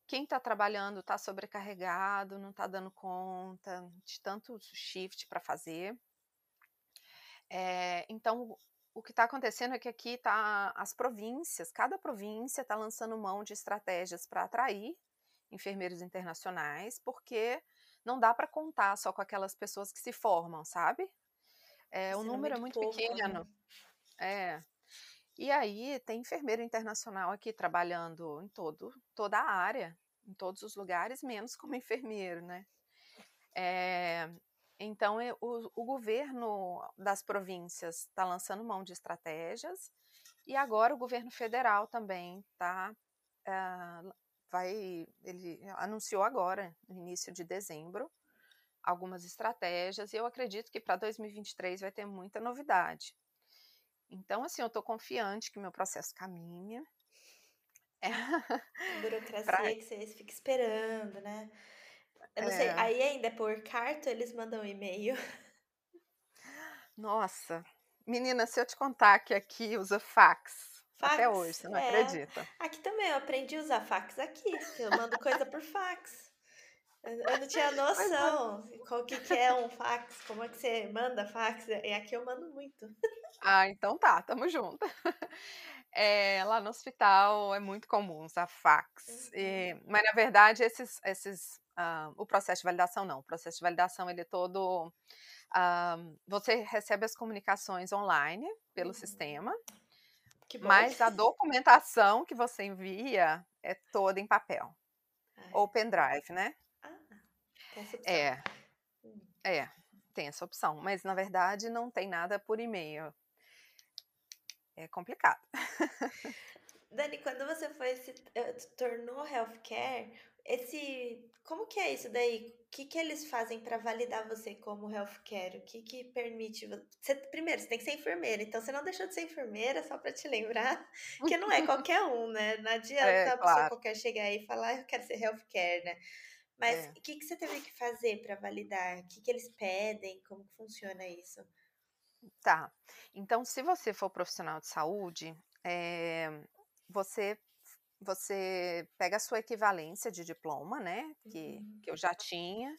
Quem está trabalhando está sobrecarregado, não está dando conta de tanto shift para fazer. É, então, o que está acontecendo é que aqui tá as províncias, cada província está lançando mão de estratégias para atrair enfermeiros internacionais, porque não dá para contar só com aquelas pessoas que se formam, sabe? É, o número é muito, é muito pouco, pequeno. Né? É. E aí tem enfermeiro internacional aqui trabalhando em todo, toda a área, em todos os lugares, menos como enfermeiro, né? É, então, o, o governo das províncias está lançando mão de estratégias e agora o governo federal também está uh, vai ele anunciou agora no início de dezembro algumas estratégias e eu acredito que para 2023 vai ter muita novidade. Então, assim, eu estou confiante que meu processo caminha. [LAUGHS]
É. Burocracia pra... que você fica esperando, né? Eu não é. sei, aí ainda é por carta eles mandam um e-mail?
Nossa, menina, se eu te contar que aqui usa fax, fax até hoje, você não é. acredita.
Aqui também eu aprendi a usar fax aqui, eu mando coisa por fax. Eu não tinha é. noção qual que, que é um fax, como é que você manda fax, e aqui eu mando muito.
Ah, então tá, tamo junto. É, lá no hospital é muito comum usar fax, e, uhum. mas na verdade esses, esses uh, o processo de validação não, o processo de validação ele é todo, uh, você recebe as comunicações online pelo uhum. sistema, mas a documentação que você envia é toda em papel, Ai. ou pendrive, né?
Tem essa opção. É.
Hum. É, tem essa opção. Mas na verdade não tem nada por e-mail. É complicado.
Dani, quando você foi se uh, tornou healthcare, esse como que é isso daí? O que, que eles fazem para validar você como healthcare? O que que permite você primeiro, você tem que ser enfermeira, então você não deixou de ser enfermeira só para te lembrar [LAUGHS] que não é qualquer um, né? Não [LAUGHS] adianta é, a pessoa qualquer chegar aí e falar, ah, eu quero ser healthcare, né? Mas é. o que, que você teve que fazer para validar? O que, que eles pedem? Como que funciona isso?
Tá. Então, se você for profissional de saúde, é, você você pega a sua equivalência de diploma, né? Que, uhum. que eu já tinha.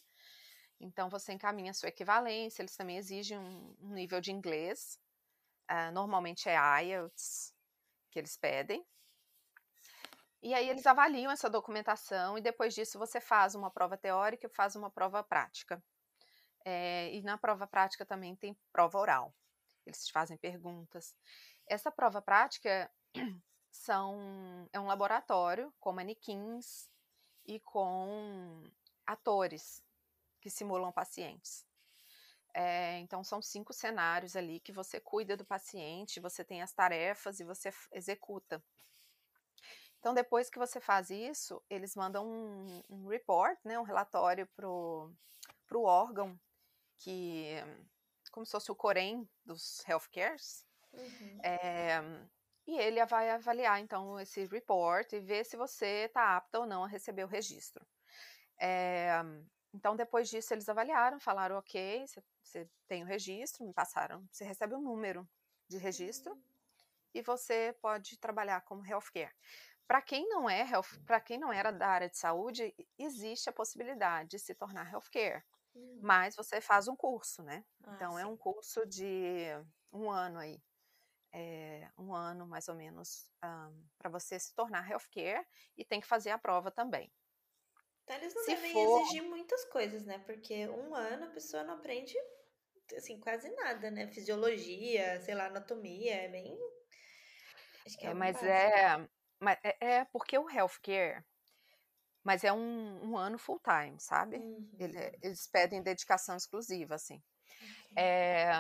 Então, você encaminha a sua equivalência. Eles também exigem um, um nível de inglês. Uh, normalmente é IELTS que eles pedem. E aí eles avaliam essa documentação e depois disso você faz uma prova teórica e faz uma prova prática. É, e na prova prática também tem prova oral. Eles fazem perguntas. Essa prova prática [CLEARS THROAT] são, é um laboratório com manequins e com atores que simulam pacientes. É, então, são cinco cenários ali que você cuida do paciente, você tem as tarefas e você executa. Então, depois que você faz isso, eles mandam um, um report, né, um relatório para o órgão, que como se fosse o Corém dos healthcares, uhum. é, e ele vai avaliar, então, esse report e ver se você está apta ou não a receber o registro. É, então, depois disso, eles avaliaram, falaram, ok, você tem o registro, me passaram, você recebe um número de registro, uhum. e você pode trabalhar como healthcare. Para quem não é para quem não era da área de saúde, existe a possibilidade de se tornar healthcare. Hum. Mas você faz um curso, né? Ah, então sim. é um curso de um ano aí. É, um ano mais ou menos um, para você se tornar healthcare e tem que fazer a prova também.
Então eles não se devem for... exigir muitas coisas, né? Porque um ano a pessoa não aprende assim quase nada, né? Fisiologia, sei lá, anatomia, é bem.
Acho que é, é mas básico. é mas é, é porque o healthcare, mas é um, um ano full time, sabe? Uhum. Ele, eles pedem dedicação exclusiva, assim. É,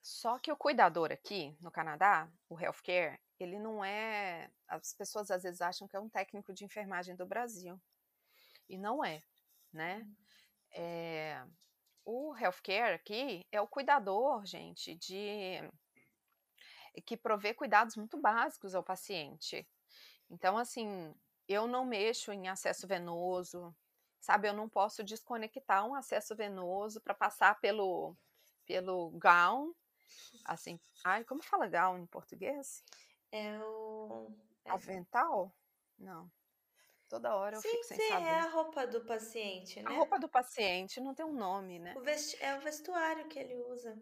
só que o cuidador aqui no Canadá, o healthcare, ele não é. As pessoas às vezes acham que é um técnico de enfermagem do Brasil. E não é, né? É, o healthcare aqui é o cuidador, gente, de que provê cuidados muito básicos ao paciente. Então, assim, eu não mexo em acesso venoso, sabe? Eu não posso desconectar um acesso venoso para passar pelo, pelo gown, assim. Ai, como fala gown em português?
É o. É...
Avental? Não. Toda hora eu
sim,
fico sem
sim,
saber.
é a roupa do paciente, né?
A roupa do paciente não tem um nome, né?
O vesti... É o vestuário que ele usa.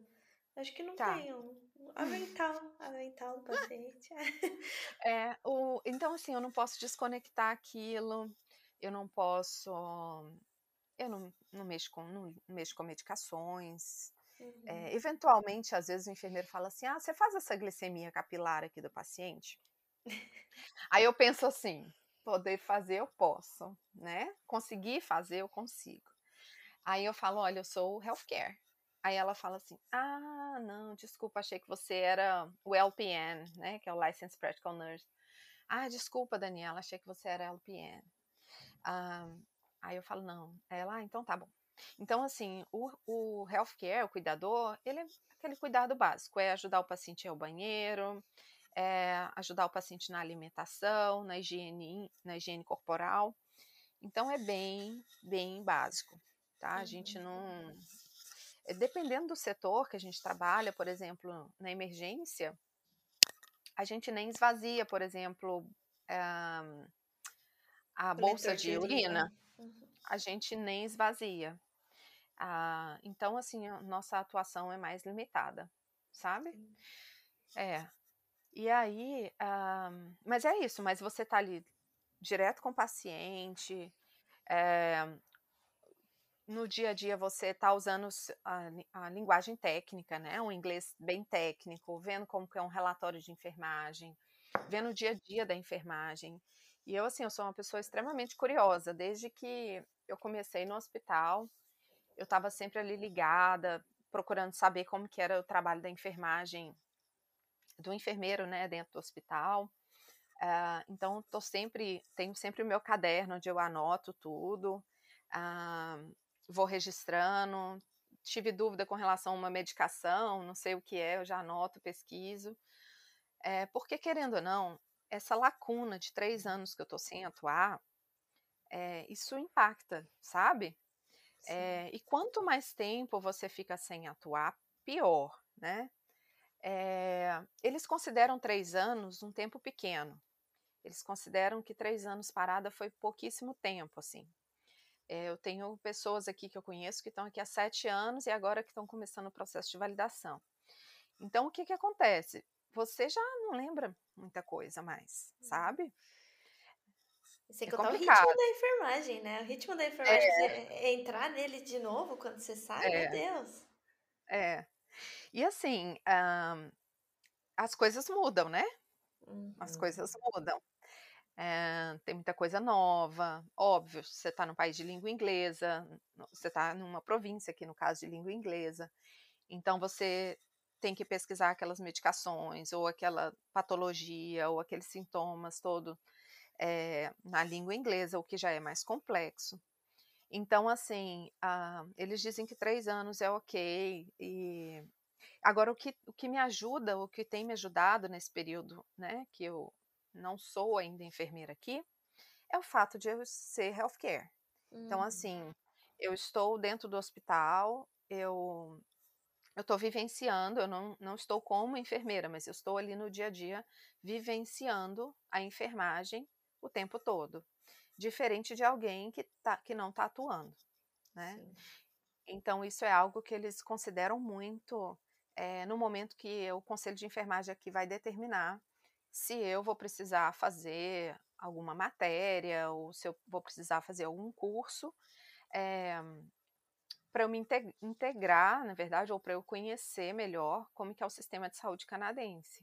Acho que não tá. tem um. Avental, avental do paciente.
é, o, então, assim, eu não posso desconectar aquilo, eu não posso. Eu não, não, mexo, com, não mexo com medicações. Uhum. É, eventualmente, às vezes, o enfermeiro fala assim: ah, você faz essa glicemia capilar aqui do paciente? Aí eu penso assim: poder fazer, eu posso, né? Conseguir fazer, eu consigo. Aí eu falo: olha, eu sou healthcare. Aí ela fala assim: Ah, não, desculpa, achei que você era o LPN, né? Que é o Licensed Practical Nurse. Ah, desculpa, Daniela, achei que você era LPN. Ah, aí eu falo: Não. Ela, ah, então tá bom. Então, assim, o, o healthcare, o cuidador, ele é aquele cuidado básico: é ajudar o paciente ao banheiro, é ajudar o paciente na alimentação, na higiene, na higiene corporal. Então, é bem, bem básico, tá? A gente não eh, dependendo do setor que a gente trabalha, por exemplo, na emergência, a gente nem esvazia, por exemplo, eh, a bolsa de urina, uhum. a gente nem esvazia. Ah, então, assim, a nossa atuação é mais limitada, sabe? Sim. É. E aí, ah, mas é isso, mas você tá ali direto com o paciente, é, no dia a dia você está usando a, a, linguagem técnica, né? Um inglês bem técnico, vendo como que é um relatório de enfermagem, vendo o dia a dia da enfermagem. E eu, assim, eu sou uma pessoa extremamente curiosa. Desde que eu comecei no hospital, eu estava sempre ali ligada, procurando saber como que era o trabalho da enfermagem, do enfermeiro, né, dentro do hospital. Uh, então, tô sempre, tenho sempre o meu caderno onde eu anoto tudo. Uh, vou registrando. Tive dúvida com relação a uma medicação, não sei o que é, eu já anoto, pesquiso. É, porque, querendo ou não, essa lacuna de três anos que eu estou sem atuar, é, isso impacta, sabe? É, e quanto mais tempo você fica sem atuar, pior, né? É, eles consideram três anos um tempo pequeno. Eles consideram que três anos parada foi pouquíssimo tempo, assim. É, eu tenho pessoas aqui que eu conheço que estão aqui há sete anos e agora que estão começando o processo de validação. Então, o que, que acontece? Você já não lembra muita coisa mais, uhum. sabe?
Sem é contar complicado. o ritmo da enfermagem, né? O ritmo da enfermagem, é. entrar nele de novo quando você sai, é. meu Deus.
É. E assim, um, as coisas mudam, né? Uhum. As coisas mudam. É, tem muita coisa nova. Óbvio, você está no país de língua inglesa, você está numa província aqui, no caso de língua inglesa. Então, você tem que pesquisar aquelas medicações, ou aquela patologia, ou aqueles sintomas todo é, na língua inglesa, o que já é mais complexo. Então, assim, ah, eles dizem que três anos é ok. E agora, o que, o que me ajuda, o que tem me ajudado nesse período, né, que eu não sou ainda enfermeira aqui, é o fato de eu ser healthcare. Então, hum. Então, assim, eu estou dentro do hospital, eu eu estou vivenciando, eu não, não estou como enfermeira, mas eu estou ali no dia a dia vivenciando a enfermagem o tempo todo. Diferente de alguém que, tá, que não está atuando, né? Sim. Então, isso é algo que eles consideram muito é, no momento que o conselho de enfermagem aqui vai determinar se eu vou precisar fazer alguma matéria ou se eu vou precisar fazer algum curso é, eh, para eu me integrar, na verdade, ou para eu conhecer melhor como que é o sistema de saúde canadense.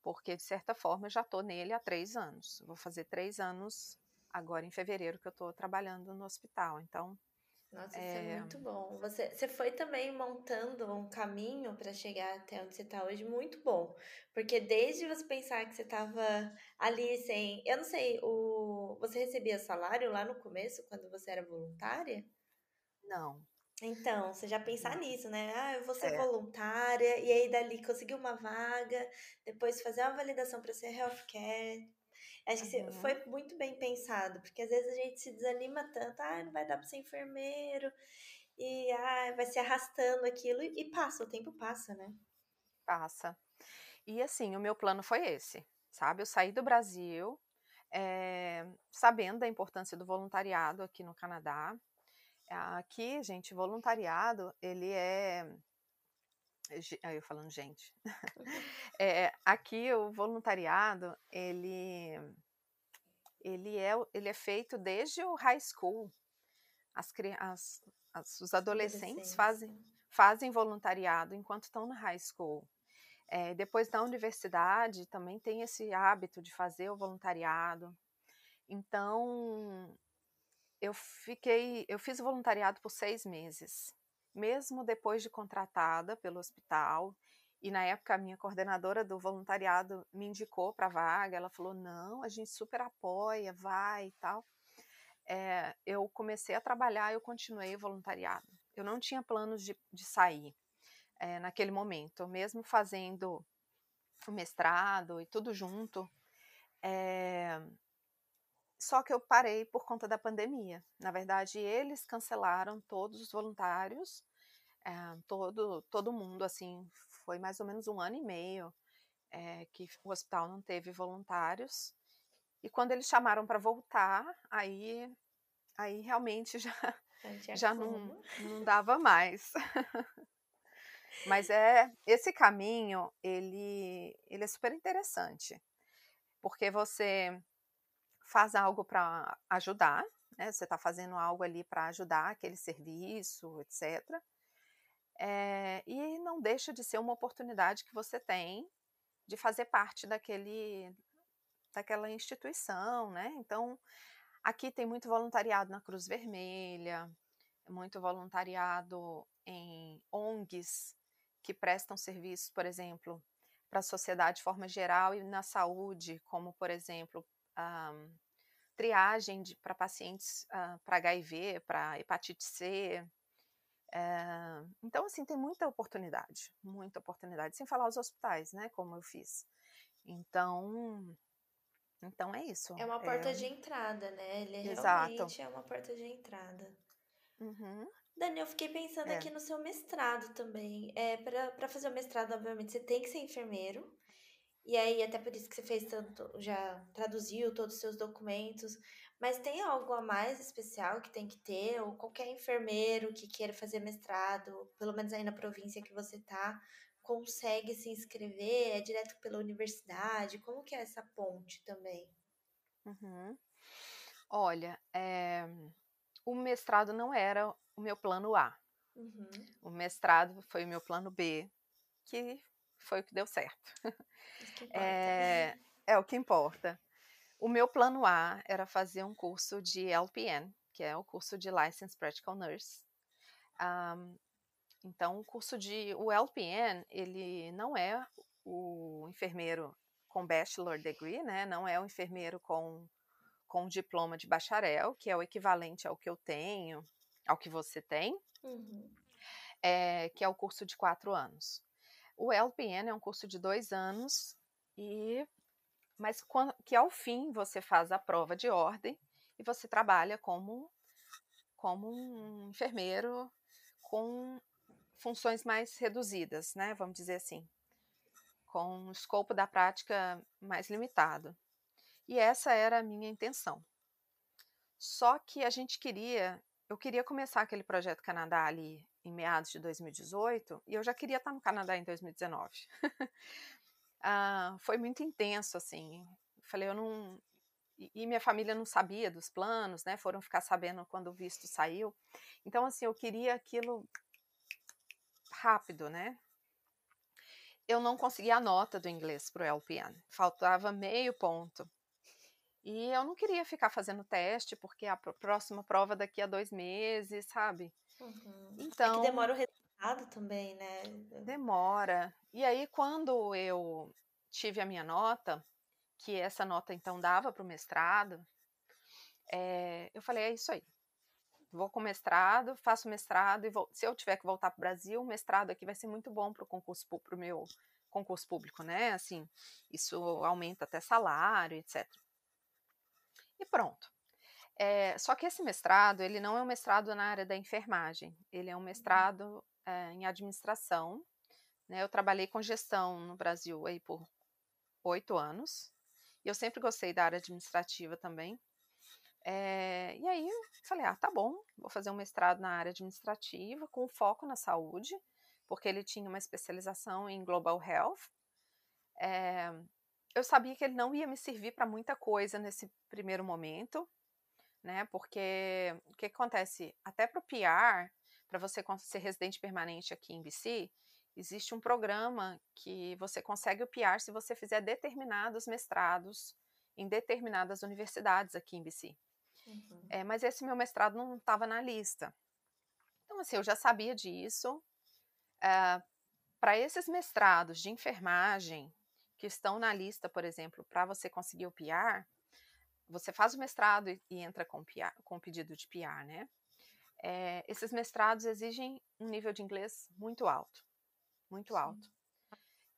Porque, de certa forma, eu já estou nele há três anos. Vou fazer três anos agora em fevereiro que eu estou trabalhando no hospital. Então,
nossa, é... isso é muito bom. Você, você foi também montando um caminho para chegar até onde você está hoje, muito bom. Porque desde você pensar que você estava ali sem. Eu não sei, o, você recebia salário lá no começo, quando você era voluntária?
Não.
Então, você já pensar nisso, né? Ah, eu vou ser é. voluntária, e aí dali conseguir uma vaga, depois fazer uma validação para ser healthcare, Acho que uhum. foi muito bem pensado, porque às vezes a gente se desanima tanto, ah, não vai dar para ser enfermeiro, e ah, vai se arrastando aquilo, e passa, o tempo passa, né?
Passa. E assim, o meu plano foi esse, sabe? Eu saí do Brasil, é, sabendo da importância do voluntariado aqui no Canadá. Aqui, gente, voluntariado, ele é eu falando gente. [LAUGHS] É, aqui o voluntariado, ele, ele, é, ele é feito desde o high school. As, as, as os adolescentes fazem, fazem voluntariado enquanto estão no high school. É, depois da universidade também tem esse hábito de fazer o voluntariado. Então, eu fiquei, eu fiz voluntariado por seis meses mesmo depois de contratada pelo hospital. E na época a minha coordenadora do voluntariado me indicou para a vaga. Ela falou: não, a gente super apoia, vai e tal. É, eu comecei a trabalhar, eu continuei voluntariado. Eu não tinha planos de, de sair é, naquele momento, mesmo fazendo o mestrado e tudo junto. É, só que eu parei por conta da pandemia. Na verdade, eles cancelaram todos os voluntários é, todo, todo mundo, assim, foi mais ou menos um ano e meio é, que o hospital não teve voluntários. E quando eles chamaram para voltar, aí, aí realmente já, [LAUGHS] já não, não dava mais. [LAUGHS] Mas é esse caminho, ele, ele é super interessante, porque você faz algo para ajudar, né? Você está fazendo algo ali para ajudar aquele serviço, etc. É, e não deixa de ser uma oportunidade que você tem de fazer parte daquele, daquela instituição, né? Então, aqui tem muito voluntariado na Cruz Vermelha, muito voluntariado em ONGs que prestam serviços, por exemplo, para a sociedade de forma geral e na saúde, como, por exemplo, um, triagem para pacientes uh, para HIV, para hepatite C. Uh, então, assim, tem muita oportunidade, muita oportunidade, sem falar os hospitais, né, como eu fiz. Então, então é isso.
É uma porta é... de entrada, né? Ele Exato. realmente é uma porta de entrada. Uhum. Dani, eu fiquei pensando é. aqui no seu mestrado também. É, para fazer o mestrado, obviamente, você tem que ser enfermeiro. E aí, até por isso que você fez tanto, já traduziu todos os seus documentos. Mas tem algo a mais especial que tem que ter? Ou qualquer enfermeiro que queira fazer mestrado, pelo menos aí na província que você tá, consegue se inscrever? É direto pela universidade? Como que é essa ponte também?
Uhum. Olha, é... o mestrado não era o meu plano A. Uhum. O mestrado foi o meu plano B, que foi o que deu certo. Que [LAUGHS] é, é o que importa. O meu plano A era fazer um curso de LPN, que é o curso de Licensed Practical Nurse. Um, então, o curso de o LPN, ele não é o enfermeiro com bachelor degree, né? Não é o enfermeiro com com diploma de bacharel, que é o equivalente ao que eu tenho, ao que você tem, uhum. é, que é o curso de quatro anos. O LPN é um curso de dois anos e mas que ao fim você faz a prova de ordem e você trabalha como como um enfermeiro com funções mais reduzidas, né? Vamos dizer assim, com o escopo da prática mais limitado. E essa era a minha intenção. Só que a gente queria, eu queria começar aquele projeto Canadá ali em meados de 2018 e eu já queria estar no Canadá em 2019. [LAUGHS] ah, foi muito intenso, assim. Falei, eu não. E, minha família não sabia dos planos, né? Foram ficar sabendo quando o visto saiu. Então, assim, eu queria aquilo rápido, né? Eu não consegui a nota do inglês para o LPN. Faltava meio ponto. E eu não queria ficar fazendo teste, porque a próxima prova daqui a dois meses, sabe?
Uhum. Então. É que demora o resultado também, né?
Demora. E aí, quando eu tive a minha nota, que essa nota então dava para o mestrado, é, eu falei: é isso aí. Vou com mestrado, faço mestrado e vou, se eu tiver que voltar para o Brasil, o mestrado aqui vai ser muito bom para o concurso para o meu concurso público, né? Assim, isso aumenta até salário, etc. E pronto. É, só que esse mestrado, ele não é um mestrado na área da enfermagem, ele é um uhum. mestrado é, em administração. Né? Eu trabalhei com gestão no Brasil aí por oito anos, e eu sempre gostei da área administrativa também. É, e aí falei, ah, tá bom, vou fazer um mestrado na área administrativa com foco na saúde, porque ele tinha uma especialização em Global Health. Eu sabia que ele não ia me servir para muita coisa nesse primeiro momento, né? Porque o que acontece? Até para o PR, para você ser residente permanente aqui em BC, existe um programa que você consegue o PR se você fizer determinados mestrados em determinadas universidades aqui em BC. Uhum. É, mas esse meu mestrado não estava na lista. Então, assim, eu já sabia disso. É, para esses mestrados de enfermagem que estão na lista, por exemplo, para você conseguir o PR, você faz o mestrado e, e entra com, PR, com pedido de PR, né? É, esses mestrados exigem um nível de inglês muito alto, muito alto.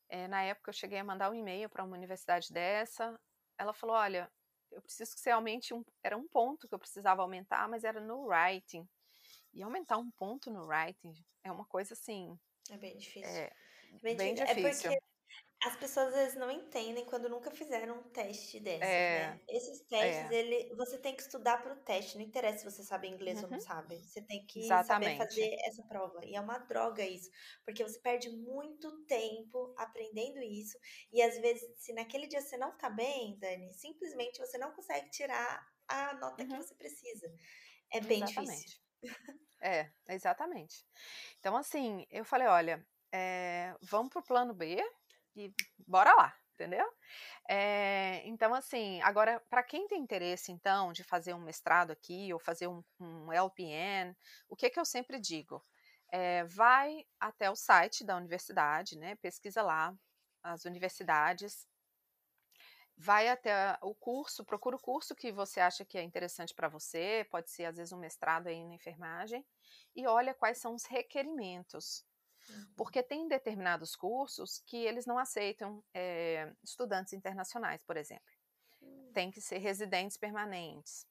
É, na época eu cheguei a mandar um e-mail para uma universidade dessa, ela falou, olha, eu preciso que você aumente um, era um ponto que eu precisava aumentar, mas era no writing. E aumentar um ponto no writing é uma coisa assim.
É bem difícil.
É,
bem,
bem
difícil.
É
porque as pessoas às vezes não entendem quando nunca fizeram um teste desses,
É,
né? Esses testes,
é.
ele, você tem que estudar para o teste, não interessa se você sabe inglês ou não
Uhum,
sabe. Você tem que saber
exatamente.
fazer essa prova. E é uma droga isso, porque você perde muito tempo aprendendo isso. E às vezes, se naquele dia você não tá bem, Dani, simplesmente você não consegue tirar a nota que
Uhum,
você precisa. É bem difícil.
exatamente. É, exatamente. Então, assim, eu falei, olha, é, vamos pro plano B e bora lá, entendeu? É, então, assim, agora, para quem tem interesse, então, de fazer um mestrado aqui ou fazer um, um LPN, o que que eu sempre digo? É, vai até o site da universidade, né? Pesquisa lá as universidades, vai até o curso, procura o curso que você acha que é interessante para você, pode ser às vezes um mestrado aí na enfermagem, e olha quais são os requerimentos.
Uhum.
Porque tem determinados cursos que eles não aceitam é, estudantes internacionais, por exemplo.
Hum.
Tem que ser residentes permanentes.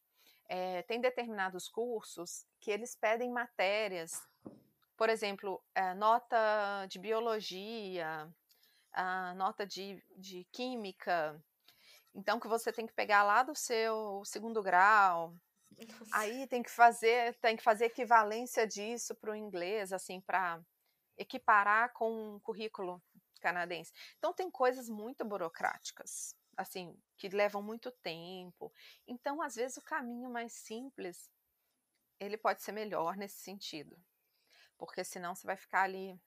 É, tem determinados cursos que eles pedem matérias, por exemplo, é, nota de biologia, a nota de, de química, então que você tem que pegar lá do seu segundo grau,
Nossa.
aí tem que fazer, tem que fazer equivalência disso para o inglês, assim, para equiparar com um currículo canadense. Então tem coisas muito burocráticas, assim, que levam muito tempo. Então, às vezes, o caminho mais simples ele pode ser melhor nesse sentido. Porque senão você vai ficar ali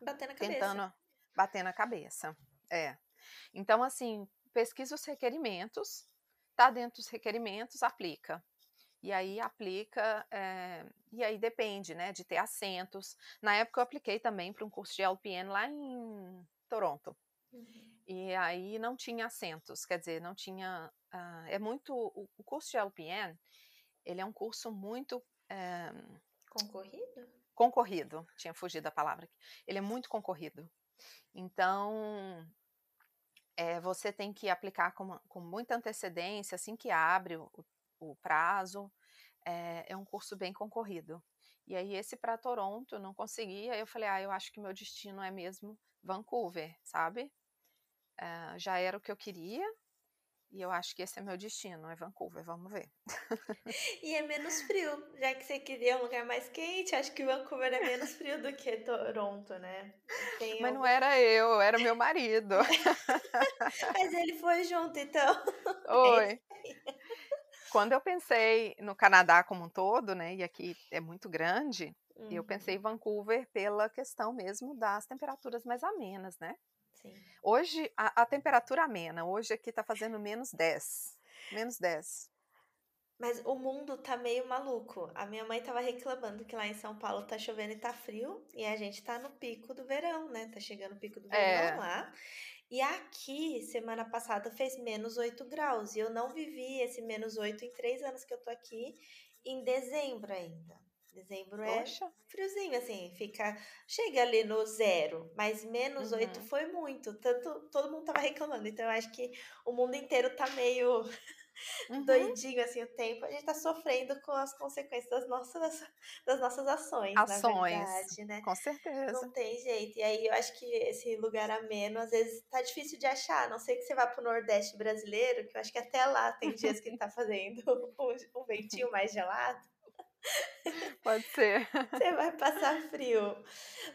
Bater na cabeça.
tentando bater na cabeça. É. Então, assim, pesquisa os requerimentos, tá dentro dos requerimentos, aplica. E aí aplica, é, e aí depende, né, de ter assentos. Na época eu apliquei também para um curso de LPN lá em Toronto.
Uhum.
E aí não tinha assentos, quer dizer, não tinha. Uh, é muito. O, o, curso de LPN, ele é um curso muito. É,
concorrido?
Concorrido, tinha fugido a palavra aqui. Ele é muito concorrido. Então, é, você tem que aplicar com, com, muita antecedência, assim que abre o, o prazo. É, é, um curso bem concorrido. E aí, esse para Toronto, não conseguia. Eu falei, ah, eu acho que meu destino é mesmo Vancouver, sabe? É, já era o que eu queria. E eu acho que esse é meu destino, é Vancouver, vamos ver. [LAUGHS]
e é menos frio, já que você queria um lugar mais quente, acho que Vancouver é menos frio do que Toronto, né?
Tem Mas algum... não era eu, era meu marido. [LAUGHS]
Mas ele foi junto, então. [LAUGHS]
Oi. Quando eu pensei no Canadá como um todo, né, e aqui é muito grande, uhum. eu pensei em Vancouver pela questão mesmo das temperaturas mais amenas, né?
Sim.
Hoje, a, a, temperatura amena. Hoje aqui tá fazendo menos 10. Menos 10.
Mas o mundo tá meio maluco. A minha mãe tava reclamando que lá em São Paulo tá chovendo e tá frio. E a gente tá no pico do verão, né? Tá chegando o pico do verão é. lá. E aqui, semana passada, fez menos 8 graus. E eu não vivi esse menos 8 em três anos que eu tô aqui, em dezembro ainda. Dezembro
Poxa.
é friozinho, assim, fica. Chega ali no zero, mas menos
Uhum.
8 foi muito. Tanto todo mundo tava reclamando. Então, eu acho que o mundo inteiro tá meio
Uhum.
doidinho, assim, o tempo. A gente tá sofrendo com as consequências das nossas, das nossas ações, na
Ações.
verdade, né?
Com certeza.
Não tem jeito. E aí eu acho que esse lugar ameno, às vezes, tá difícil de achar. A não sei que você vá pro Nordeste brasileiro, que eu acho que até lá tem dias que tá fazendo [LAUGHS] um, um ventinho mais gelado.
Pode ser. [LAUGHS]
Você vai passar frio.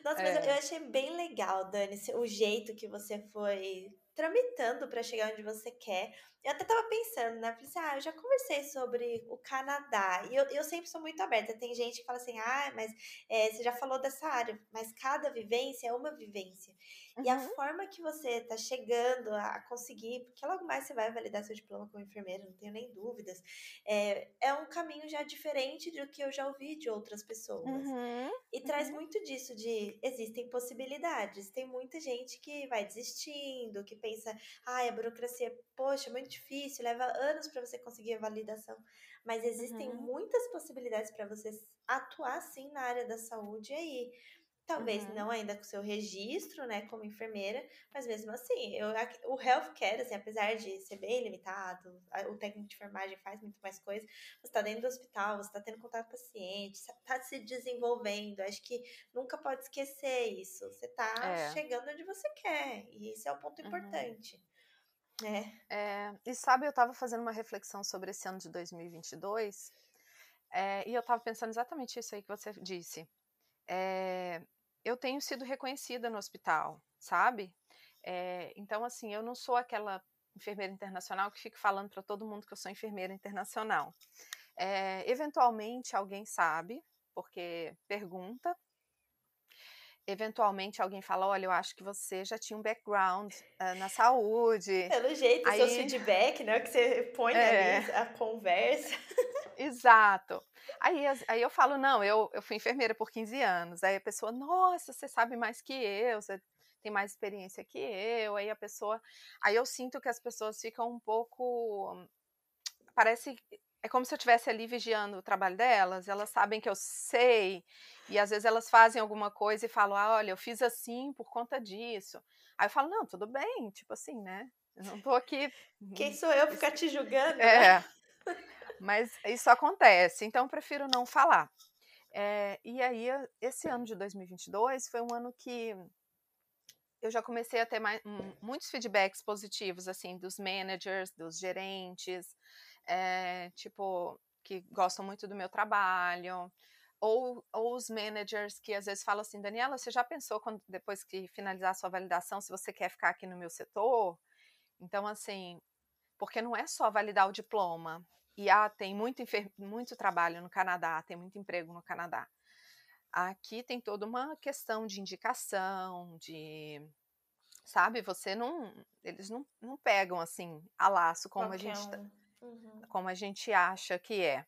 Nossa, mas
É.
eu achei bem legal, Dani, o jeito que você foi tramitando para chegar onde você quer. Eu até tava pensando, né? Falei assim, ah, eu já conversei sobre o Canadá. E eu, eu sempre sou muito aberta. Tem gente que fala assim, ah, mas é, você já falou dessa área. Mas cada vivência é uma vivência. E a
Uhum.
forma que você tá chegando a conseguir, porque logo mais você vai validar seu diploma como enfermeira, não tenho nem dúvidas. É, é um caminho já diferente do que eu já ouvi de outras pessoas.
Uhum.
E traz
Uhum.
muito disso de existem possibilidades. Tem muita gente que vai desistindo, que pensa, ai, a burocracia, poxa, é muito difícil, leva anos para você conseguir a validação. Mas existem
Uhum.
muitas possibilidades para você atuar sim na área da saúde aí. Talvez
Uhum.
não ainda com o seu registro, né, como enfermeira, mas mesmo assim, eu, o healthcare, assim, apesar de ser bem limitado, o técnico de enfermagem faz muito mais coisa, você está dentro do hospital, você está tendo contato com o paciente, está se desenvolvendo, acho que nunca pode esquecer isso, você está
É.
chegando onde você quer, e esse é o ponto
Uhum.
importante, né?
É, e sabe, eu estava fazendo uma reflexão sobre esse ano de 2022, é, e eu estava pensando exatamente isso aí que você disse. É, eu tenho sido reconhecida no hospital, sabe? É, então, assim, eu não sou aquela enfermeira internacional que fica falando para todo mundo que eu sou enfermeira internacional. É, eventualmente alguém sabe, porque pergunta. Eventualmente alguém fala: Olha, eu acho que você já tinha um background uh, na saúde.
Pelo jeito,
Aí-
seus feedback, né, que você põe
É.
ali, a conversa. [LAUGHS]
Exato. Aí, aí eu falo, não, eu, eu fui enfermeira por 15 anos. Aí a pessoa, nossa, você sabe mais que eu, você tem mais experiência que eu. Aí a pessoa. Aí eu sinto que as pessoas ficam um pouco. Parece. É como se eu estivesse ali vigiando o trabalho delas, elas sabem que eu sei, e às vezes elas fazem alguma coisa e falam, ah, olha, eu fiz assim por conta disso. Aí eu falo, não, tudo bem, tipo assim, né? Eu não tô aqui.
Quem sou eu ficar te julgando? né?
É. Mas isso acontece, então eu prefiro não falar. É, e aí, esse ano de 2022 foi um ano que eu já comecei a ter mais, um, muitos feedbacks positivos, assim, dos managers, dos gerentes, é, tipo, que gostam muito do meu trabalho, ou, ou os managers que às vezes falam assim, Daniela, você já pensou quando, depois que finalizar a sua validação, se você quer ficar aqui no meu setor? Então, assim, porque não é só validar o diploma, e ah, tem muito, muito trabalho no Canadá, tem muito emprego no Canadá. Aqui tem toda uma questão de indicação, de. Sabe, você não. Eles não, não pegam assim a laço como a, gente,
um. Uhum.
como a gente acha que é.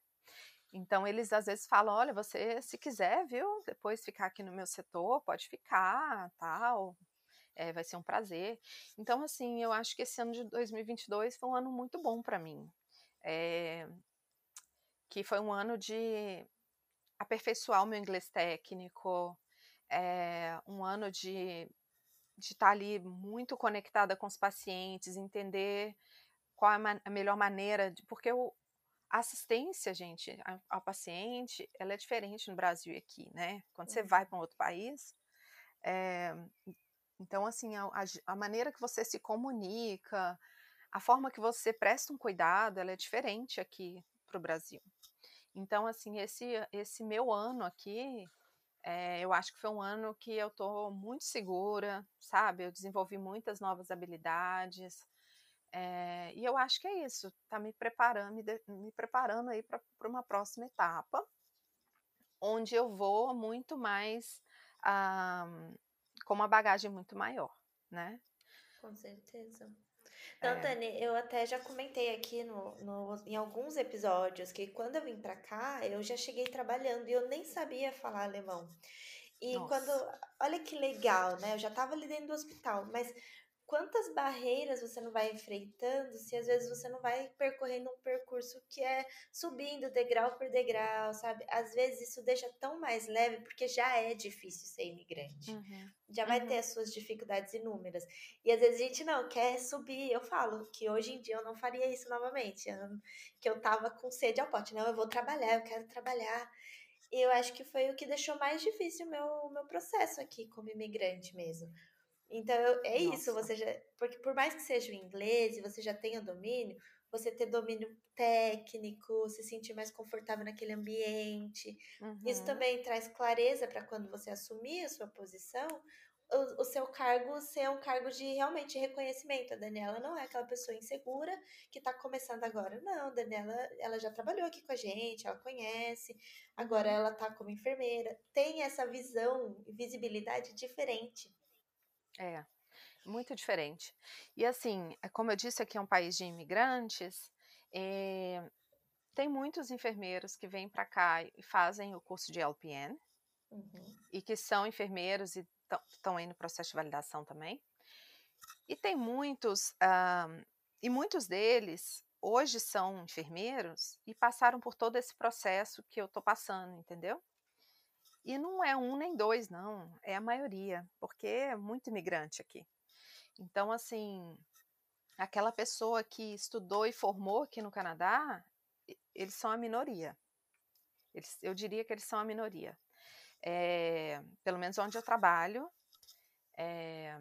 Então, eles às vezes falam: olha, você, se quiser, viu, depois ficar aqui no meu setor, pode ficar, tal. É, vai ser um prazer. Então, assim, eu acho que esse ano de 2022 foi um ano muito bom para mim. É, que foi um ano de aperfeiçoar o meu inglês técnico, é, um ano de de estar ali muito conectada com os pacientes, entender qual é a, melhor maneira, de, porque o, a assistência, gente, ao, ao, paciente, ela é diferente no Brasil e aqui, né? Quando você vai para um outro país, é, então, assim, a, a, maneira que você se comunica, a forma que você presta um cuidado, ela é diferente aqui para o Brasil. Então, assim, esse, esse meu ano aqui, é, eu acho que foi um ano que eu estou muito segura, sabe? Eu desenvolvi muitas novas habilidades. É, e eu acho que é isso, tá me preparando, me, de, me preparando aí para uma próxima etapa, onde eu vou muito mais ah, com uma bagagem muito maior, né?
Com certeza. Então, é. Dani, eu até já comentei aqui no, no, em alguns episódios que quando eu vim para cá, eu já cheguei trabalhando e eu nem sabia falar alemão. E
Nossa.
quando. Olha que legal, né? Eu já estava ali dentro do hospital, mas quantas barreiras você não vai enfrentando se às vezes você não vai percorrendo um percurso que é subindo degrau por degrau, sabe? Às vezes isso deixa tão mais leve porque já é difícil ser imigrante.
Uhum.
Já vai
uhum.
ter as suas dificuldades inúmeras. E às vezes a gente não quer subir. Eu falo que hoje em dia eu não faria isso novamente. Eu, que eu tava com sede ao pote. Não, eu vou trabalhar, eu quero trabalhar. E eu acho que foi o que deixou mais difícil o meu, meu processo aqui como imigrante mesmo. Então, é
Nossa.
isso, você já. Porque por mais que seja o inglês e você já tenha domínio, você ter domínio técnico, se sentir mais confortável naquele ambiente.
Uhum.
Isso também traz clareza para quando você assumir a sua posição, o, o, seu cargo ser um cargo de realmente reconhecimento. A Daniela não é aquela pessoa insegura que está começando agora. Não, a Daniela, ela já trabalhou aqui com a gente, ela conhece, agora ela está como enfermeira. Tem essa visão e visibilidade diferente.
É, muito diferente. E assim, como eu disse, aqui é um país de imigrantes, é, tem muitos enfermeiros que vêm para cá e fazem o curso de LPN,
uhum.
e que são enfermeiros e estão aí no processo de validação também. E tem muitos, um, e muitos deles hoje são enfermeiros e passaram por todo esse processo que eu estou passando, entendeu? E não é um nem dois, não, é a maioria, porque é muito imigrante aqui. Então, assim, aquela pessoa que estudou e formou aqui no Canadá, eles são a minoria. Eles, eu diria que eles são a minoria. É, pelo menos onde eu trabalho. É,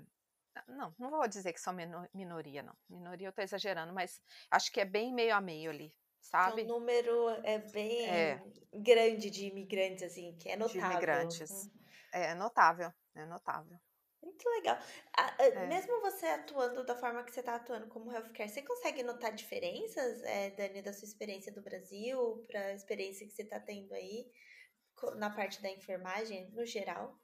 não, não vou dizer que são minoria, não. Minoria eu estou exagerando, mas acho que é bem meio a meio ali sabe?
O número é bem é. grande de imigrantes, assim, que é notável. De imigrantes. Hum.
É notável, é notável.
Muito legal. É. Mesmo você atuando da forma que você está atuando como healthcare, você consegue notar diferenças, é, Dani, da sua experiência do Brasil para a experiência que você está tendo aí na parte da enfermagem, no geral?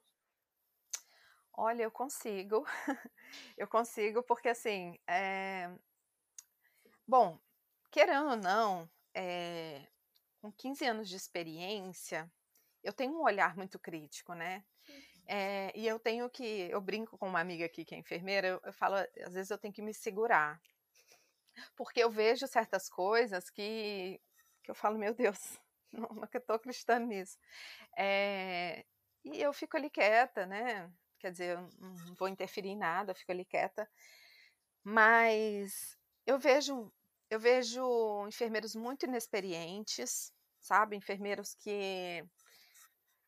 Olha, eu consigo. [LAUGHS] eu consigo porque, assim, é... bom, querendo ou não, é, com 15 anos de experiência, eu tenho um olhar muito crítico, né? É, e eu tenho que, eu brinco com uma amiga aqui que é enfermeira, eu, eu falo, às vezes eu tenho que me segurar, porque eu vejo certas coisas que, que eu falo, meu Deus, [LAUGHS] não, não estou acreditando nisso. É, e eu fico ali quieta, né? Quer dizer, eu não vou interferir em nada, eu fico ali quieta. Mas eu vejo eu vejo enfermeiros muito inexperientes, sabe? Enfermeiros que,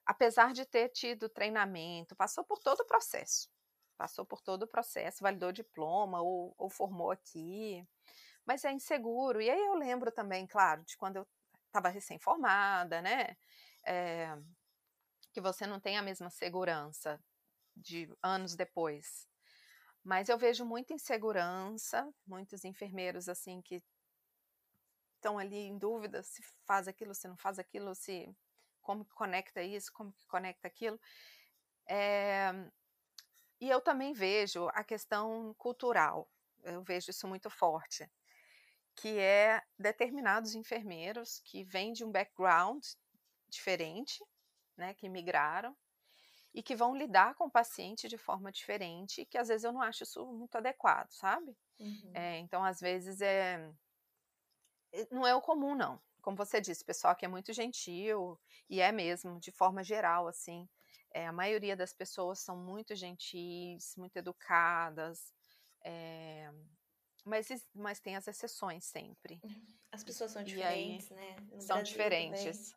apesar de ter tido treinamento, passou por todo o processo. Passou por todo o processo, validou diploma ou, ou formou aqui, mas é inseguro. E aí eu lembro também, claro, de quando eu estava recém-formada, né? É, que você não tem a mesma segurança de anos depois. Mas eu vejo muita insegurança, muitos enfermeiros assim que estão ali em dúvida se faz aquilo, se não faz aquilo, se como que conecta isso, como que conecta aquilo. É, e eu também vejo a questão cultural, eu vejo isso muito forte, que é determinados enfermeiros que vêm de um background diferente, né, que migraram, e que vão lidar com o paciente de forma diferente, que às vezes eu não acho isso muito adequado, sabe? Uhum. É, então, às vezes, é, não é o comum, não. Como você disse, pessoal que é muito gentil, e é mesmo, de forma geral, assim. É, a maioria das pessoas são muito gentis, muito educadas, é, mas, mas tem as exceções sempre.
As pessoas são diferentes, aí, né?
No são Brasil diferentes.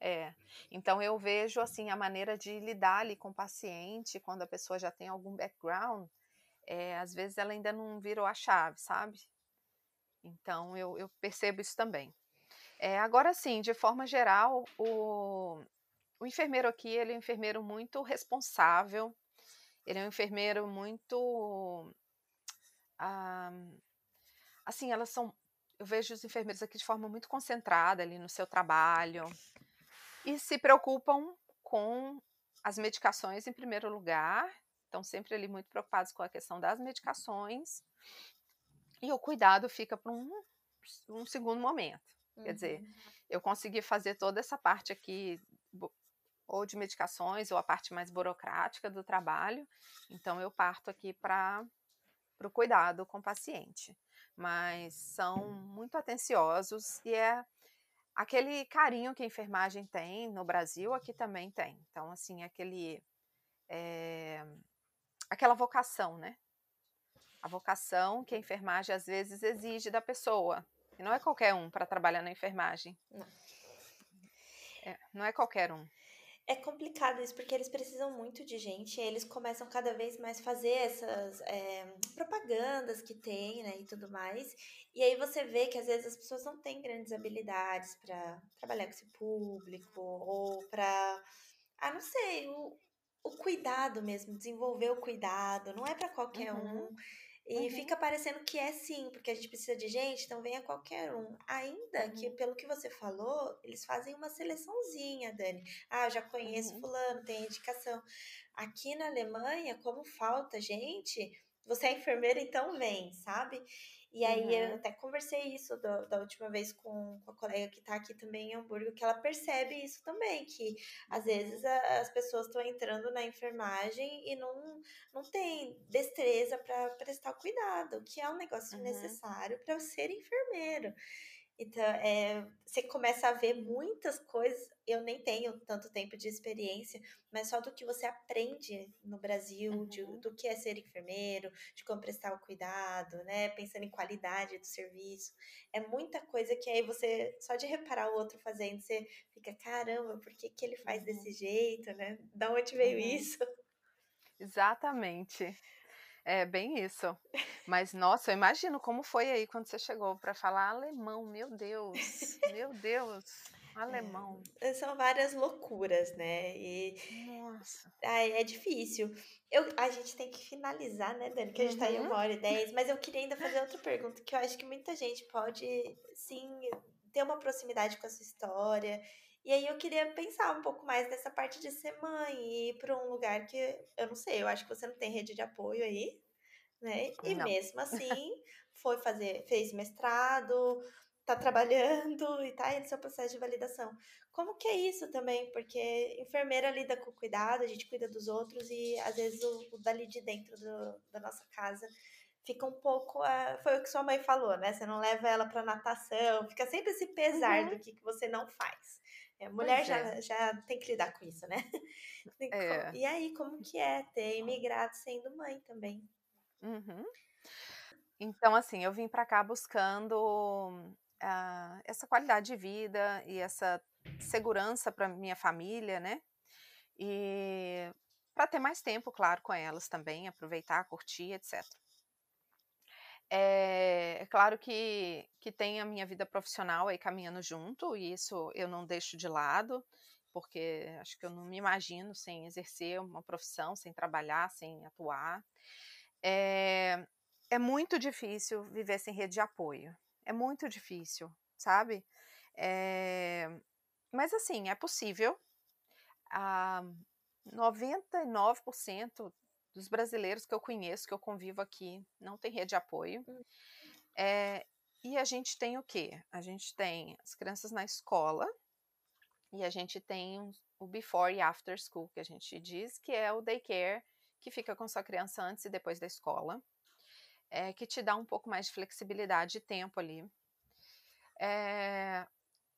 É, então eu vejo assim a maneira de lidar ali com o paciente quando a pessoa já tem algum background, é, às vezes ela ainda não virou a chave, sabe? Então eu, eu percebo isso também. É, agora sim, de forma geral, o, o enfermeiro aqui ele é um enfermeiro muito responsável, ele é um enfermeiro muito. Ah, assim, elas são. Eu vejo os enfermeiros aqui de forma muito concentrada ali no seu trabalho e se preocupam com as medicações em primeiro lugar, estão sempre ali muito preocupados com a questão das medicações e o cuidado fica para um, um, segundo momento. Uhum. Quer dizer, uhum. eu consegui fazer toda essa parte aqui, ou de medicações, ou a parte mais burocrática do trabalho, então eu parto aqui para o cuidado com o paciente. Mas são muito atenciosos e é aquele carinho que a enfermagem tem no Brasil, aqui também tem. Então, assim, aquele. É, aquela vocação, né? a vocação que a enfermagem às vezes exige da pessoa. E não é qualquer um para trabalhar na enfermagem. Não. É, não é qualquer um.
É complicado isso, porque eles precisam muito de gente, e eles começam cada vez mais fazer essas é, propagandas que tem, né, e tudo mais. E aí você vê que às vezes as pessoas não têm grandes habilidades para trabalhar com esse público, ou para, ah, não sei, o, o cuidado mesmo, desenvolver o cuidado, não é para qualquer uhum. um. E uhum. fica parecendo que é sim, porque a gente precisa de gente, então venha qualquer um. Ainda uhum. que, pelo que você falou, eles fazem uma seleçãozinha, Dani. Ah, já conheço uhum. fulano, tem indicação. Aqui na Alemanha, como falta gente, você é enfermeira, então vem, sabe? E aí uhum. eu até conversei isso do, da última vez com, com a colega que está aqui também em Hamburgo, que ela percebe isso também, que às vezes a, as pessoas estão entrando na enfermagem e não, não tem destreza para prestar cuidado, que é um negócio uhum. necessário para ser enfermeiro. Então, é, você começa a ver muitas coisas. Eu nem tenho tanto tempo de experiência, mas só do que você aprende no Brasil, uhum. de, do que é ser enfermeiro, de como prestar o cuidado, né? Pensando em qualidade do serviço. É muita coisa que aí você, só de reparar o outro fazendo, você fica, caramba, por que, que ele faz uhum. desse jeito, né? Da onde veio uhum. isso?
Exatamente. É bem isso. Mas nossa, eu imagino como foi aí quando você chegou para falar alemão. Meu Deus, [LAUGHS] meu Deus, alemão.
É, são várias loucuras, né? E
nossa,
ai, é difícil. Eu, a gente tem que finalizar, né, Dani? Que a gente uhum. tá em uma hora e dez. Mas eu queria ainda fazer outra pergunta que eu acho que muita gente pode, sim, ter uma proximidade com a sua história e aí eu queria pensar um pouco mais nessa parte de ser mãe e ir para um lugar que eu não sei, eu acho que você não tem rede de apoio aí, né? E não. mesmo [LAUGHS] assim, foi fazer, fez mestrado, tá trabalhando [LAUGHS] e tá no seu processo de validação. Como que é isso também? Porque enfermeira lida com cuidado, a gente cuida dos outros e às vezes o, o dali de dentro do, da nossa casa fica um pouco. Uh, foi o que sua mãe falou, né? Você não leva ela para natação, fica sempre esse pesar uhum. do que, que você não faz. A é, mulher já, é. já tem que lidar com isso, né? [LAUGHS] É. E aí, como que é ter imigrado sendo mãe também?
Uhum. Então, assim, eu vim para cá buscando uh, essa qualidade de vida e essa segurança para minha família, né? E para ter mais tempo, claro, com elas também, aproveitar, curtir, etc. É, é, claro que, que tem a minha vida profissional aí caminhando junto, e isso eu não deixo de lado, porque acho que eu não me imagino sem exercer uma profissão, sem trabalhar, sem atuar. É, é muito difícil viver sem rede de apoio. É muito difícil, sabe? É, mas assim, é possível. Ah, 99% dos brasileiros que eu conheço, que eu convivo aqui, não tem rede de apoio. É, e a gente tem o quê? A gente tem as crianças na escola e a gente tem o before e after school, que a gente diz que é o daycare que fica com sua criança antes e depois da escola, é, que te dá um pouco mais de flexibilidade de tempo ali. É,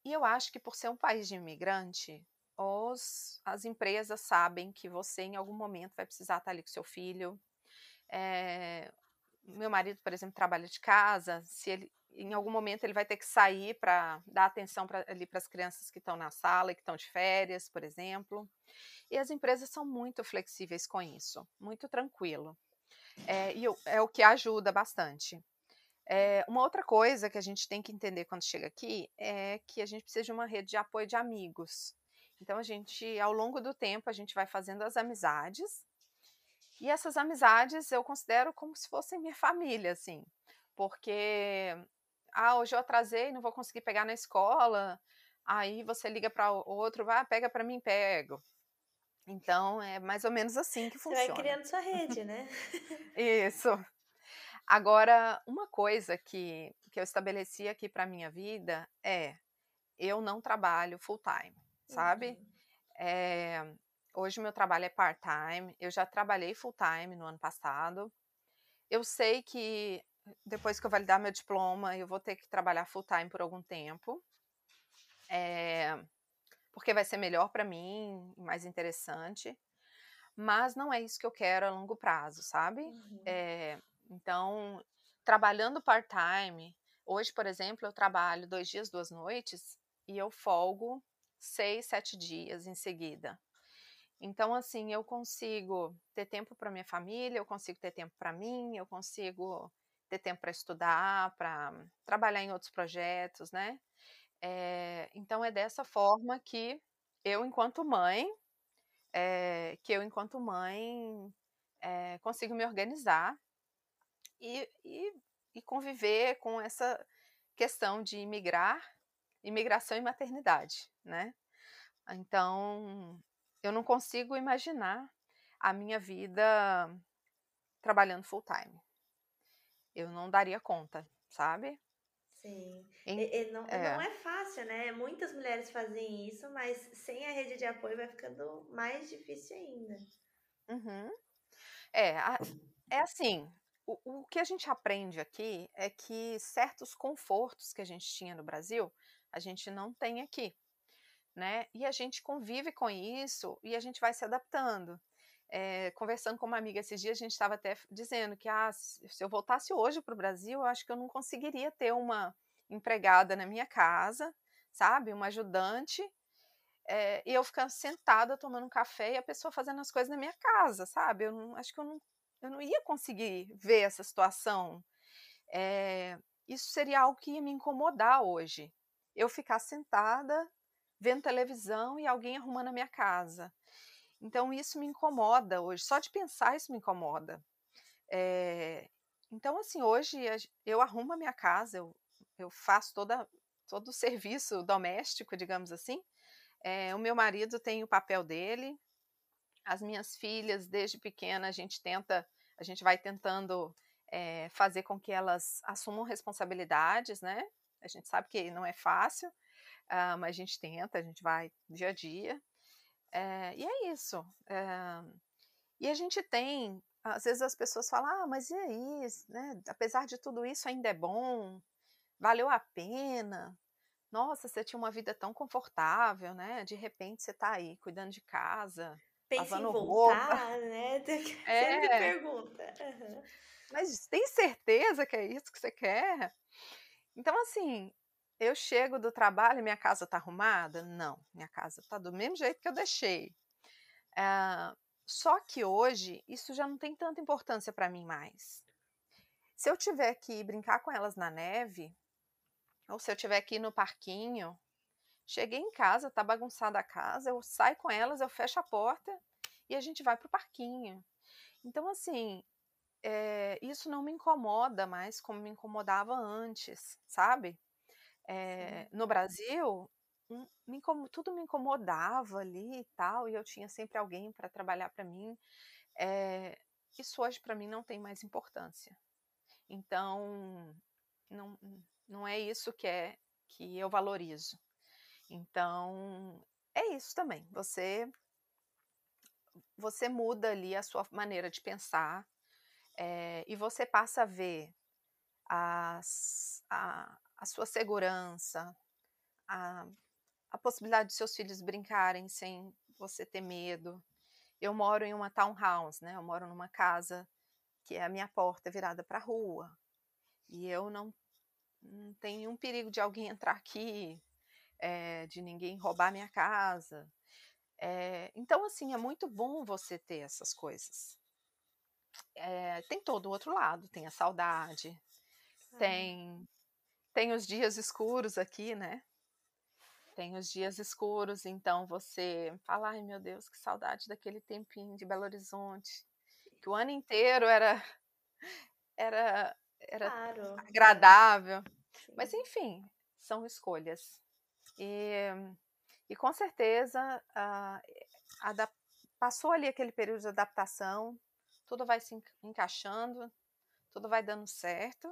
e eu acho que por ser um país de imigrante, os, as empresas sabem que você em algum momento vai precisar estar ali com seu filho. É, meu marido, por exemplo, trabalha de casa. Se ele, em algum momento ele vai ter que sair para dar atenção pra, ali para as crianças que estão na sala e que estão de férias, por exemplo. E as empresas são muito flexíveis com isso, muito tranquilo. É, e é o que ajuda bastante. É, uma outra coisa que a gente tem que entender quando chega aqui é que a gente precisa de uma rede de apoio de amigos. Então a gente, ao longo do tempo, a gente vai fazendo as amizades. E essas amizades eu considero como se fossem minha família, assim. Porque ah, hoje eu atrasei, não vou conseguir pegar na escola. Aí você liga para outro, vai, pega para mim, pego. Então é mais ou menos assim que funciona.
Você vai criando sua rede, né? [LAUGHS]
Isso. Agora, uma coisa que, que eu estabeleci aqui para minha vida é eu não trabalho full time sabe? É, hoje meu trabalho é part-time, eu já trabalhei full-time no ano passado. Eu sei que depois que eu validar meu diploma, eu vou ter que trabalhar full-time por algum tempo. É, porque vai ser melhor para mim, mais interessante. Mas não é isso que eu quero a longo prazo, sabe? Uhum. É, então, trabalhando part-time, hoje, por exemplo, eu trabalho dois dias, duas noites, e eu folgo seis, sete dias em seguida. Então, assim, eu consigo ter tempo para minha família, eu consigo ter tempo para mim, eu consigo ter tempo para estudar, para trabalhar em outros projetos, né? É, então, é dessa forma que eu, enquanto mãe, é, que eu, enquanto mãe, é, consigo me organizar e, e, e conviver com essa questão de imigrar imigração e maternidade, né? Então, eu não consigo imaginar a minha vida trabalhando full time. Eu não daria conta, sabe?
Sim. Em, e, e não, é. não é fácil, né? Muitas mulheres fazem isso, mas sem a rede de apoio vai ficando mais difícil ainda.
Uhum. É, é assim, o, o que a gente aprende aqui é que certos confortos que a gente tinha no Brasil, a gente não tem aqui, né? E a gente convive com isso e a gente vai se adaptando. É, conversando com uma amiga esses dias, a gente estava até dizendo que ah, se eu voltasse hoje para o Brasil, eu acho que eu não conseguiria ter uma empregada na minha casa, sabe? Uma ajudante, é, e eu ficando sentada tomando um café e a pessoa fazendo as coisas na minha casa, sabe? Eu não, acho que eu não, eu não ia conseguir ver essa situação. É, isso seria algo que ia me incomodar hoje. Eu ficar sentada, vendo televisão e alguém arrumando a minha casa. Então, isso me incomoda hoje. Só de pensar, isso me incomoda. É, então, assim, hoje eu arrumo a minha casa, eu, eu faço toda, todo o [LAUGHS] serviço doméstico, digamos assim. É, o meu marido tem o papel dele, as minhas filhas, desde pequena, a gente tenta, a gente vai tentando é, fazer com que elas assumam responsabilidades, né? A gente sabe que não é fácil, uh, mas a gente tenta, a gente vai dia a dia. É, e é isso. É, e a gente tem, às vezes as pessoas falam, ah, mas e aí, né? Apesar de tudo isso, ainda é bom, valeu a pena. Nossa, você tinha uma vida tão confortável, né? De repente você tá aí cuidando de casa,
Pensa em voltar, roupa. né? [LAUGHS] É. Sempre pergunta. Uhum.
Mas tem certeza que é isso que você quer? Então, assim, eu chego do trabalho e minha casa tá arrumada? Não, minha casa tá do mesmo jeito que eu deixei. Uh, só que hoje isso já não tem tanta importância para mim mais. Se eu tiver que brincar com elas na neve, ou se eu tiver que ir no parquinho, cheguei em casa, tá bagunçada a casa, eu saio com elas, eu fecho a porta e a gente vai pro parquinho. Então, assim, é, isso não me incomoda mais como me incomodava antes, sabe? É, no Brasil, um, me tudo me incomodava ali e tal, e eu tinha sempre alguém para trabalhar para mim. É, isso hoje para mim não tem mais importância. Então, não, não é isso que é que eu valorizo. Então, é isso também. Você você muda ali a sua maneira de pensar é, e você passa a ver as, a, a sua segurança, a, a possibilidade de seus filhos brincarem sem você ter medo. Eu moro em uma townhouse, né? Eu moro numa casa que é a minha porta virada para a rua. E eu não, não tenho nenhum perigo de alguém [LAUGHS] entrar aqui, é, de ninguém roubar minha casa. É, então, assim, é muito bom você ter essas coisas. É, tem todo o outro lado, tem a saudade, tem, tem os dias escuros aqui, né? Tem os dias escuros, então você fala, ai meu Deus, que saudade daquele tempinho de Belo Horizonte. Que o ano inteiro era era era claro. agradável. Sim. Mas enfim, são escolhas. E, e com certeza a, a, passou ali aquele período de adaptação, tudo vai se encaixando, tudo vai dando certo.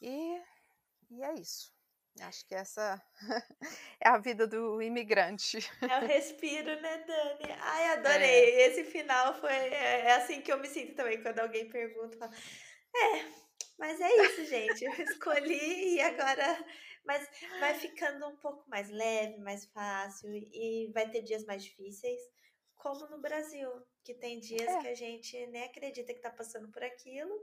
E, e é isso. Acho que essa [LAUGHS] é a vida do imigrante.
É o respiro, né, Dani? Ai, adorei. É. Esse final foi. É, é, assim que eu me sinto também quando alguém pergunta. Fala, é, mas é isso, gente. Eu [LAUGHS] escolhi e agora. Mas vai ficando um pouco mais leve, mais fácil e vai ter dias mais difíceis, como no Brasil, que tem dias é. que a gente nem acredita que tá passando por aquilo,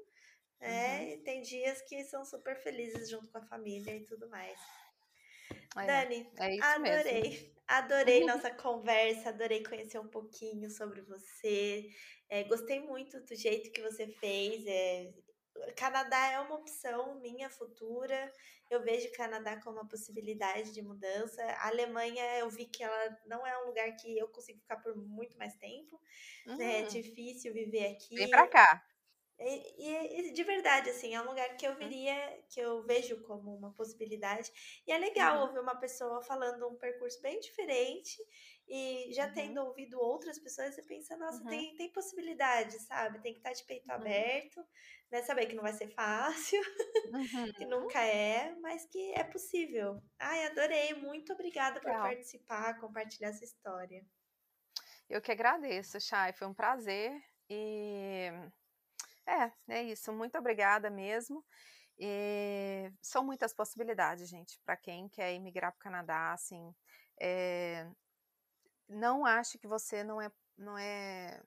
né? Uhum. E tem dias que são super felizes junto com a família e tudo mais. É, Dani, é adorei. Mesmo. Adorei [LAUGHS] nossa conversa, adorei conhecer um pouquinho sobre você. É, gostei muito do jeito que você fez. É, Canadá é uma opção minha futura. Eu vejo Canadá como uma possibilidade de mudança. A Alemanha, eu vi que ela não é um lugar que eu consigo ficar por muito mais tempo. Uhum. Né? É hum. difícil viver aqui.
Vem pra cá.
E, e, de verdade, assim, é um lugar que eu uhum. viria, que eu vejo como uma possibilidade. E é legal uhum. ouvir uma pessoa falando um percurso bem diferente e já uhum. tendo ouvido outras pessoas, você pensa, nossa, uhum. tem, tem possibilidade, sabe? Tem que estar de peito uhum. aberto, né? Saber que não vai ser fácil, [LAUGHS] que uhum. nunca é, mas que é possível. Ai, adorei, muito obrigada por participar, compartilhar essa história.
Eu que agradeço, Chay, foi um prazer e É, é isso. Muito obrigada mesmo. E são muitas possibilidades, gente, para quem quer imigrar para o Canadá, assim, é, não ache que você não é, não é,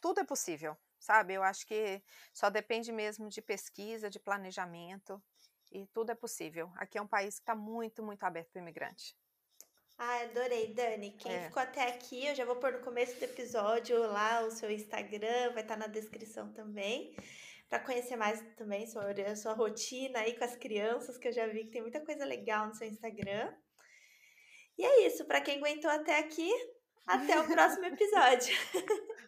tudo é possível, sabe? Eu acho que só depende mesmo de pesquisa, de planejamento e tudo é possível. Aqui é um país que está muito, muito aberto para o imigrante.
Ah, adorei, Dani. Quem é. ficou até aqui, eu já vou pôr no começo do episódio lá o seu Instagram, vai estar tá na descrição também. Para conhecer mais também sobre a sua rotina aí com as crianças, que eu já vi que tem muita coisa legal no seu Instagram. E é isso, para quem aguentou até aqui, até o próximo episódio. [LAUGHS]